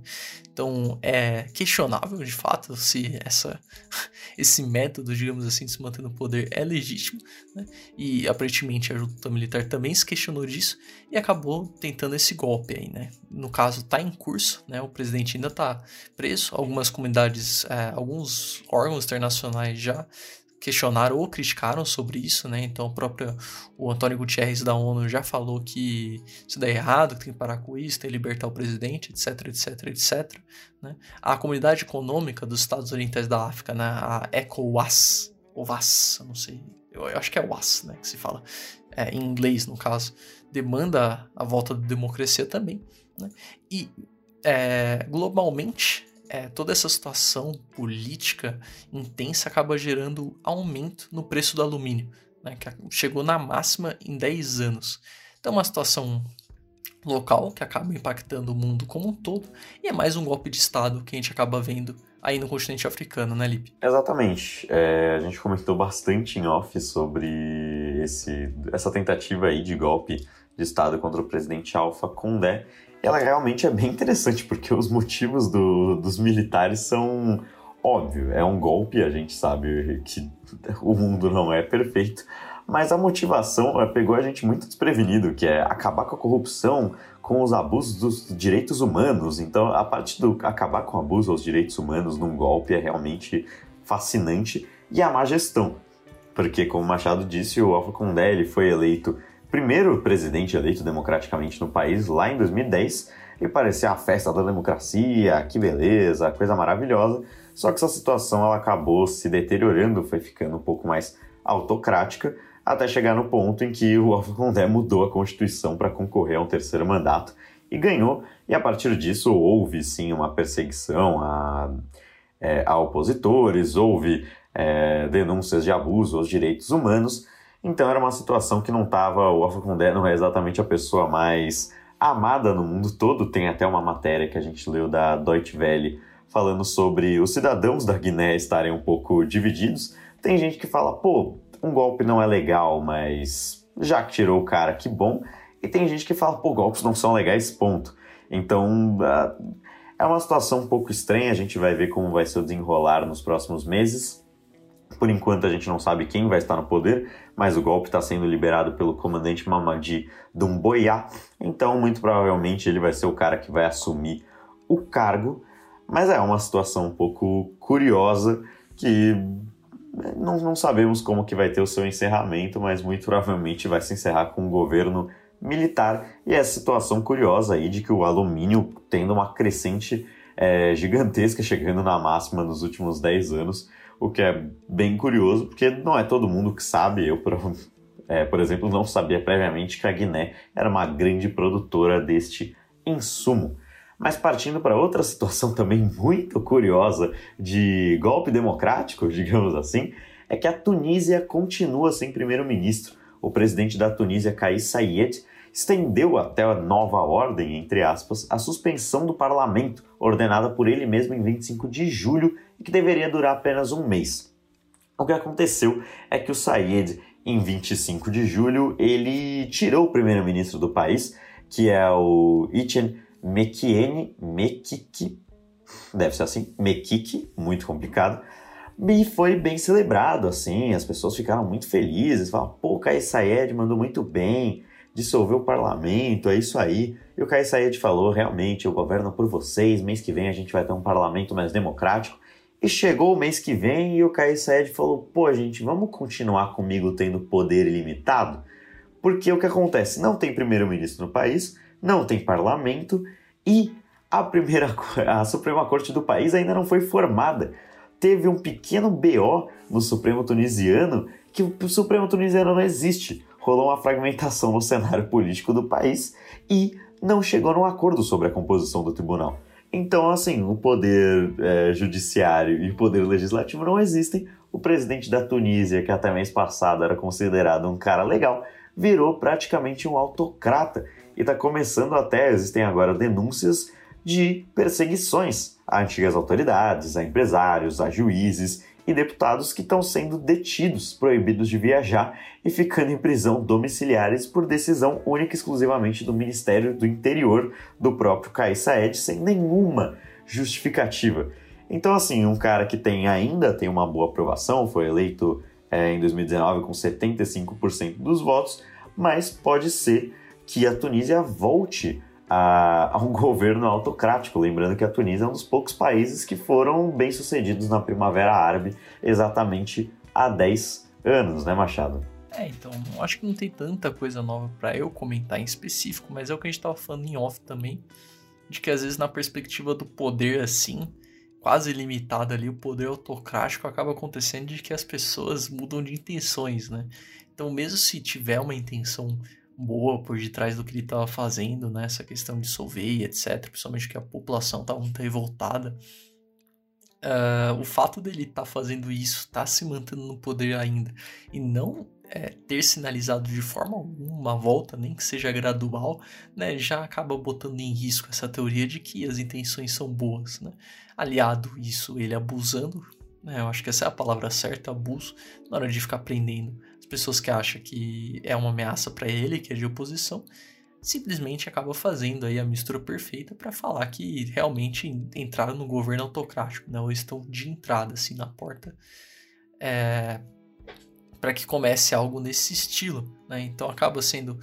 Então é questionável de fato se essa, esse método, digamos assim, de se manter no poder é legítimo, né? E aparentemente a junta militar também se questionou disso e acabou tentando esse golpe aí, né? No caso, tá em curso, né? O presidente ainda tá preso, algumas comunidades, é, alguns órgãos internacionais já questionaram ou criticaram sobre isso, né? Então, o próprio o Antônio Gutierrez da ONU já falou que isso dá errado, que tem que parar com isso, tem que libertar o presidente, etc, etc, etc. Né? A Comunidade Econômica dos Estados Orientais da África, né? a ECOWAS, ou WAS, eu não sei, eu, eu acho que é WAS, né, que se fala, é, em inglês no caso, demanda a volta da democracia também. Né? E é, globalmente é, toda essa situação política intensa acaba gerando aumento no preço do alumínio, né, que chegou na máxima em 10 anos. Então, uma situação local que acaba impactando o mundo como um todo, e é mais um golpe de Estado que a gente acaba vendo aí no continente africano, né, Lipe?
Exatamente. É, a gente comentou bastante em off sobre esse, essa tentativa aí de golpe de Estado contra o presidente Alpha Condé, ela realmente é bem interessante, porque os motivos do, dos militares são óbvio, é um golpe, a gente sabe que o mundo não é perfeito, mas a motivação pegou a gente muito desprevenido, que é acabar com a corrupção, com os abusos dos direitos humanos. Então, a parte do acabar com o abuso aos direitos humanos num golpe é realmente fascinante e a má gestão. Porque, como Machado disse, o Alfa Condé ele foi eleito primeiro presidente eleito democraticamente no país lá em 2010 e parecia a festa da democracia, que beleza, coisa maravilhosa. Só que essa situação ela acabou se deteriorando, foi ficando um pouco mais autocrática, até chegar no ponto em que o Alfa Condé mudou a Constituição para concorrer a um terceiro mandato e ganhou. E a partir disso houve sim uma perseguição a, é, a opositores, houve é, denúncias de abuso aos direitos humanos. Então era uma situação que não estava. O Alpha Condé não é exatamente a pessoa mais amada no mundo todo. Tem até uma matéria que a gente leu da Deutsche Welle falando sobre os cidadãos da Guiné estarem um pouco divididos. Tem gente que fala, pô, um golpe não é legal, mas já que tirou o cara, que bom. E tem gente que fala, pô, golpes não são legais, ponto. Então, é uma situação um pouco estranha, a gente vai ver como vai se desenrolar nos próximos meses. Por enquanto a gente não sabe quem vai estar no poder, mas o golpe está sendo liberado pelo comandante Mamadi Doumbouya, então muito provavelmente ele vai ser o cara que vai assumir o cargo. Mas é uma situação um pouco curiosa que não, não sabemos como que vai ter o seu encerramento, mas muito provavelmente vai se encerrar com um governo militar e essa situação curiosa aí de que o alumínio tendo uma crescente é, gigantesca chegando na máxima nos últimos 10 anos o que é bem curioso, porque não é todo mundo que sabe. Eu, por, é, por exemplo, não sabia previamente que a Guiné era uma grande produtora deste insumo. Mas partindo para outra situação também muito curiosa de golpe democrático, digamos assim, é que a Tunísia continua sem primeiro-ministro. O presidente da Tunísia, Kais Saied, estendeu até a nova ordem, entre aspas, a suspensão do parlamento, ordenada por ele mesmo em 25 de julho e que deveria durar apenas um mês. O que aconteceu é que o Sayed, em 25 de julho, ele tirou o primeiro-ministro do país, que é o Etienne Mekiene, Mekiki, deve ser assim, Mekiki, muito complicado, e foi bem celebrado, assim, as pessoas ficaram muito felizes, falaram, pô, o Kais Sayed mandou muito bem, dissolver o parlamento, é isso aí. E o Kais Said falou, realmente, eu governo por vocês, mês que vem a gente vai ter um parlamento mais democrático. E chegou o mês que vem e o Kais Said falou, pô, gente, vamos continuar comigo tendo poder ilimitado? Porque o que acontece? Não tem primeiro-ministro no país, não tem parlamento e a primeira a Suprema Corte do país ainda não foi formada. Teve um pequeno BO no Supremo tunisiano que o Supremo tunisiano não existe rolou uma fragmentação no cenário político do país e não chegou num acordo sobre a composição do tribunal. Então, assim, o poder é, judiciário e o poder legislativo não existem. O presidente da Tunísia, que até mês passado era considerado um cara legal, virou praticamente um autocrata e está começando até, existem agora denúncias de perseguições a antigas autoridades, a empresários, a juízes e deputados que estão sendo detidos, proibidos de viajar e ficando em prisão domiciliares por decisão única e exclusivamente do Ministério do Interior do próprio Kais Saed, sem nenhuma justificativa. Então, assim, um cara que tem ainda tem uma boa aprovação, foi eleito é, em 2019 com 75% dos votos, mas pode ser que a Tunísia volte a, a, um governo autocrático. Lembrando que a Tunísia é um dos poucos países que foram bem-sucedidos na Primavera Árabe, exatamente há 10 anos, né, Machado?
É, então, acho que não tem tanta coisa nova para eu comentar em específico, mas é o que a gente tava falando em off também, de que às vezes na perspectiva do poder assim, quase limitado ali, o poder autocrático acaba acontecendo de que as pessoas mudam de intenções, né? Então, mesmo se tiver uma intenção boa por detrás do que ele estava fazendo, né? Essa questão de solver, etc. Principalmente que a população estava muito revoltada. Uh, o fato dele estar tá fazendo isso, estar tá se mantendo no poder ainda e não é, ter sinalizado de forma alguma uma volta, nem que seja gradual, né, já acaba botando em risco essa teoria de que as intenções são boas. Né? Aliado isso, ele abusando, né, eu acho que essa é a palavra certa, abuso, na hora de ficar prendendo as pessoas que acham que é uma ameaça para ele, que é de oposição, simplesmente acaba fazendo aí a mistura perfeita para falar que realmente entraram no governo autocrático, né, ou estão de entrada assim na porta. É, para que comece algo nesse estilo, né? Então acaba sendo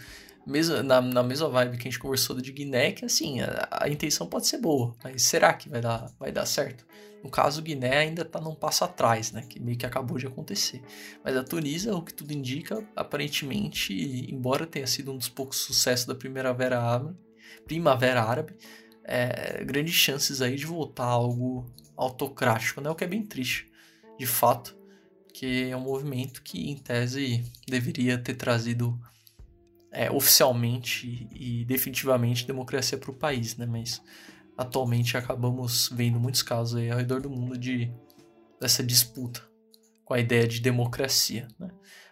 mesmo, na, na mesma vibe que a gente conversou de Guiné, que assim, a, a, intenção pode ser boa, mas será que vai dar, vai dar certo? No caso, Guiné ainda está num passo atrás, né? Que meio que acabou de acontecer. Mas a Tunísia, o que tudo indica, aparentemente, embora tenha sido um dos poucos sucessos da Primavera Árabe, Primavera Árabe é, grandes chances aí de voltar a algo autocrático, né? O que é bem triste, de fato que é um movimento que, em tese, deveria ter trazido é, oficialmente e definitivamente democracia para o país, né? Mas atualmente acabamos vendo muitos casos aí ao redor do mundo de dessa disputa com a ideia de democracia, né?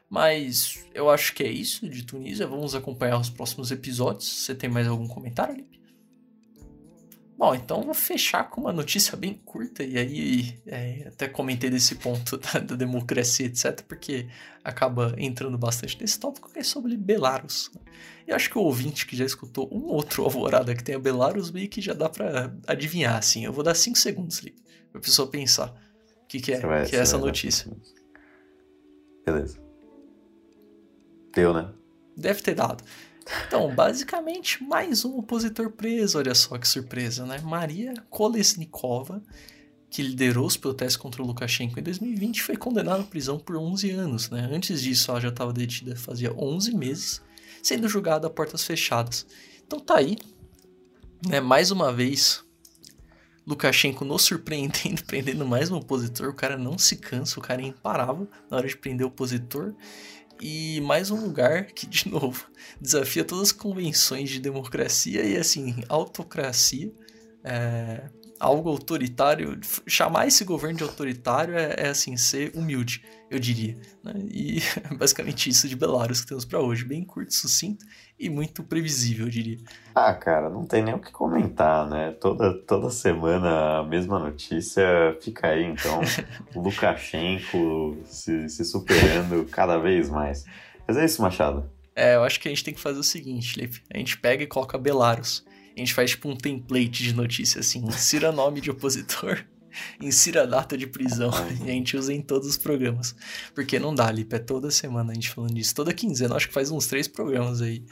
Mas eu acho que é isso de Tunísia. Vamos acompanhar os próximos episódios. Você tem mais algum comentário, Lipe? Bom, então vou fechar com uma notícia bem curta, e aí é, até comentei desse ponto da, da, democracia, etc., porque acaba entrando bastante nesse tópico, que é sobre Belarus. Né? E acho que o ouvinte que já escutou um outro alvorada que tem a Belarus, meio que já dá para adivinhar, assim. Eu vou dar 5 segundos ali, pra pessoa pensar o que, que é, vai, que é essa notícia.
Beleza. Deu, né?
Deve ter dado. Então, basicamente, mais um opositor preso, olha só que surpresa, né? Maria Kolesnikova, que liderou os protestos contra o Lukashenko em 2020, foi condenada à prisão por 11 anos, né? Antes disso, ela já estava detida fazia 11 meses, sendo julgada a portas fechadas. Então tá aí, né? Mais uma vez, Lukashenko nos surpreendendo, prendendo mais um opositor. O cara não se cansa, o cara é imparável na hora de prender o opositor. E mais um lugar que, de novo, desafia todas as convenções de democracia e, assim, autocracia. É, algo autoritário. Chamar esse governo de autoritário é, é assim, ser humilde, eu diria. Né? E é basicamente isso de Belarus que temos para hoje. Bem curto, sucinto e muito previsível, eu diria.
Ah, cara, não tem nem o que comentar, né? Toda, toda semana a mesma notícia fica aí, então, Lukashenko se, se superando cada vez mais. Mas é isso, Machado.
É, eu acho que a gente tem que fazer o seguinte, Felipe. A gente pega e coloca Belarus. A gente faz tipo um template de notícia, assim. Insira nome de opositor, insira data de prisão. e a gente usa em todos os programas. Porque não dá, Lipe. É toda semana a gente falando disso. Toda quinzena. Acho que faz uns três programas aí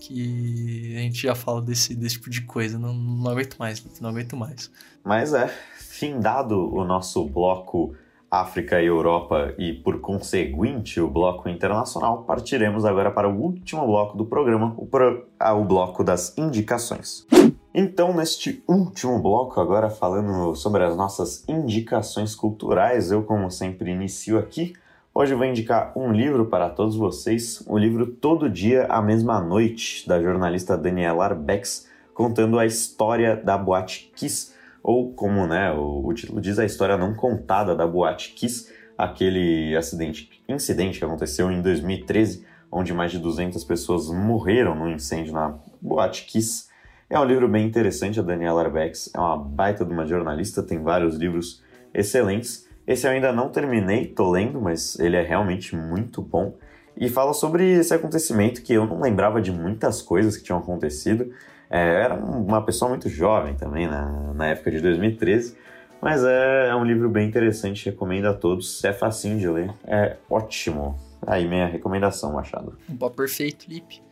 que a gente já fala desse, desse tipo de coisa. Não, não aguento mais, não aguento mais.
Mas é, findado o nosso bloco África e Europa e, por conseguinte, o bloco internacional, partiremos agora para o último bloco do programa, o, pro... ah, o bloco das indicações. Então, neste último bloco, agora falando sobre as nossas indicações culturais, eu, como sempre, inicio aqui Hoje vou indicar um livro para todos vocês, o livro Todo Dia, a Mesma Noite, da jornalista Daniela Arbex, contando a história da Boate Kiss, ou como né, o, o título diz, a história não contada da Boate Kiss, aquele acidente, incidente que aconteceu em 2013, onde mais de 200 pessoas morreram no incêndio na Boate Kiss. É um livro bem interessante, a Daniela Arbex é uma baita de uma jornalista, tem vários livros excelentes, esse eu ainda não terminei, tô lendo, mas ele é realmente muito bom. E fala sobre esse acontecimento que eu não lembrava de muitas coisas que tinham acontecido. É, era uma pessoa muito jovem também, na, na época de 2013. Mas é, é, um livro bem interessante, recomendo a todos. É facinho de ler, é ótimo. Aí minha recomendação, Machado.
Um pó perfeito, Lipe.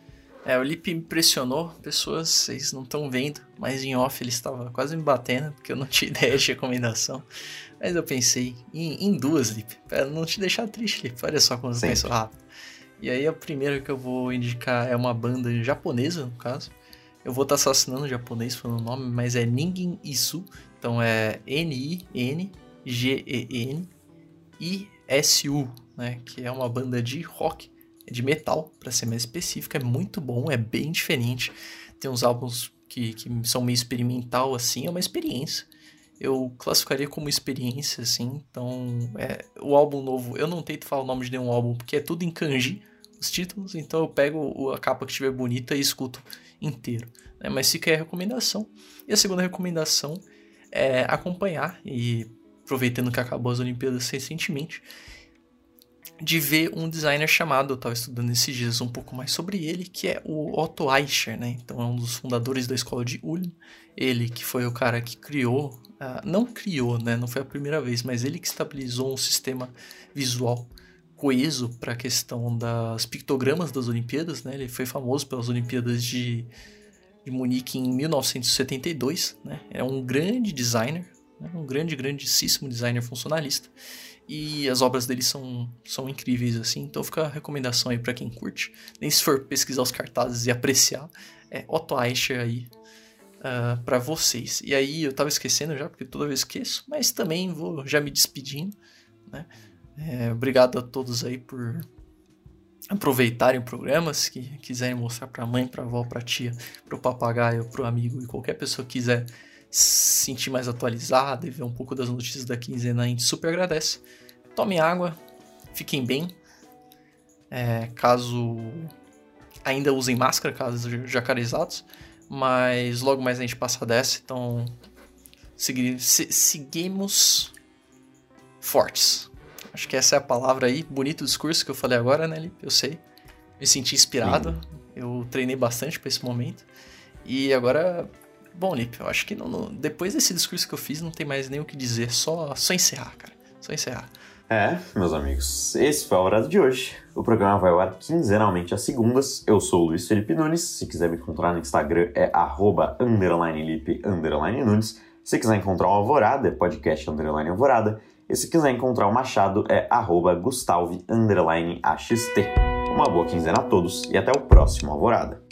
É, o Lip me impressionou, pessoas, vocês não estão vendo, mas em off ele estava quase me batendo, porque eu não tinha ideia de recomendação. Mas eu pensei em, em duas, Lip, para não te deixar triste, Lip. Olha só como eu penso rápido. E aí a primeira que eu vou indicar é uma banda japonesa, no caso. Eu vou estar tá assassinando o japonês falando o nome, mas é Ningen Isu. Então é N-I-N-G-E-N-I-S-U, né? Que é uma banda de rock de metal, para ser mais específico, é muito bom, é bem diferente. Tem uns álbuns que, que são meio experimental, assim, é uma experiência. Eu classificaria como experiência, assim, então é, o álbum novo, eu não tento falar o nome de nenhum álbum, porque é tudo em kanji, os títulos, então eu pego a capa que estiver bonita e escuto inteiro. Né? Mas fica aí a recomendação. E a segunda recomendação é acompanhar, e aproveitando que acabou as Olimpíadas recentemente, de ver um designer chamado, eu estava estudando esses dias um pouco mais sobre ele, que é o Otto Eicher, né? Então é um dos fundadores da escola de Ulm. Ele que foi o cara que criou, uh, não criou, né? Não foi a primeira vez, mas ele que estabilizou um sistema visual coeso para a questão das pictogramas das Olimpíadas, né? Ele foi famoso pelas Olimpíadas de, de Munique em 1972, né? É um grande designer, né? um grande, grandíssimo designer funcionalista. E as obras dele são, são incríveis, assim. Então fica a recomendação aí para quem curte. Nem se for pesquisar os cartazes e apreciar. É Otto Eicher aí uh, ah, para vocês. E aí eu tava esquecendo já, porque toda vez esqueço. Mas também vou já me despedindo, né? É, obrigado a todos aí por aproveitarem o programa, se quiserem mostrar para mãe, para avó, para tia, para o papagaio, para o amigo e qualquer pessoa que quiser se sentir mais atualizado e ver um pouco das notícias da quinzena, a gente super agradece. Tomem água, fiquem bem. É, caso ainda usem máscara, caso jacarizados. Mas logo mais a gente passa dessa, então segui se seguimos fortes. Acho que essa é a palavra aí. Bonito discurso que eu falei agora, né, Lipe? Eu sei. Me senti inspirado. Sim. Eu treinei bastante para esse momento. E agora Bom, Lipe, eu acho que não, não, depois desse discurso que eu fiz, não tem mais nem o que dizer. Só, só encerrar, cara. Só encerrar.
É, meus amigos, esse foi a hora de hoje. O programa vai ao ar quinzenalmente às segundas. Eu sou o Luiz Felipe Nunes. Se quiser me encontrar no Instagram é arroba underline Lipe, underline Nunes. Se quiser encontrar o Alvorada, é podcast underline Alvorada. E se quiser encontrar o Machado é arroba. Uma boa quinzena a todos e até o próximo Alvorada.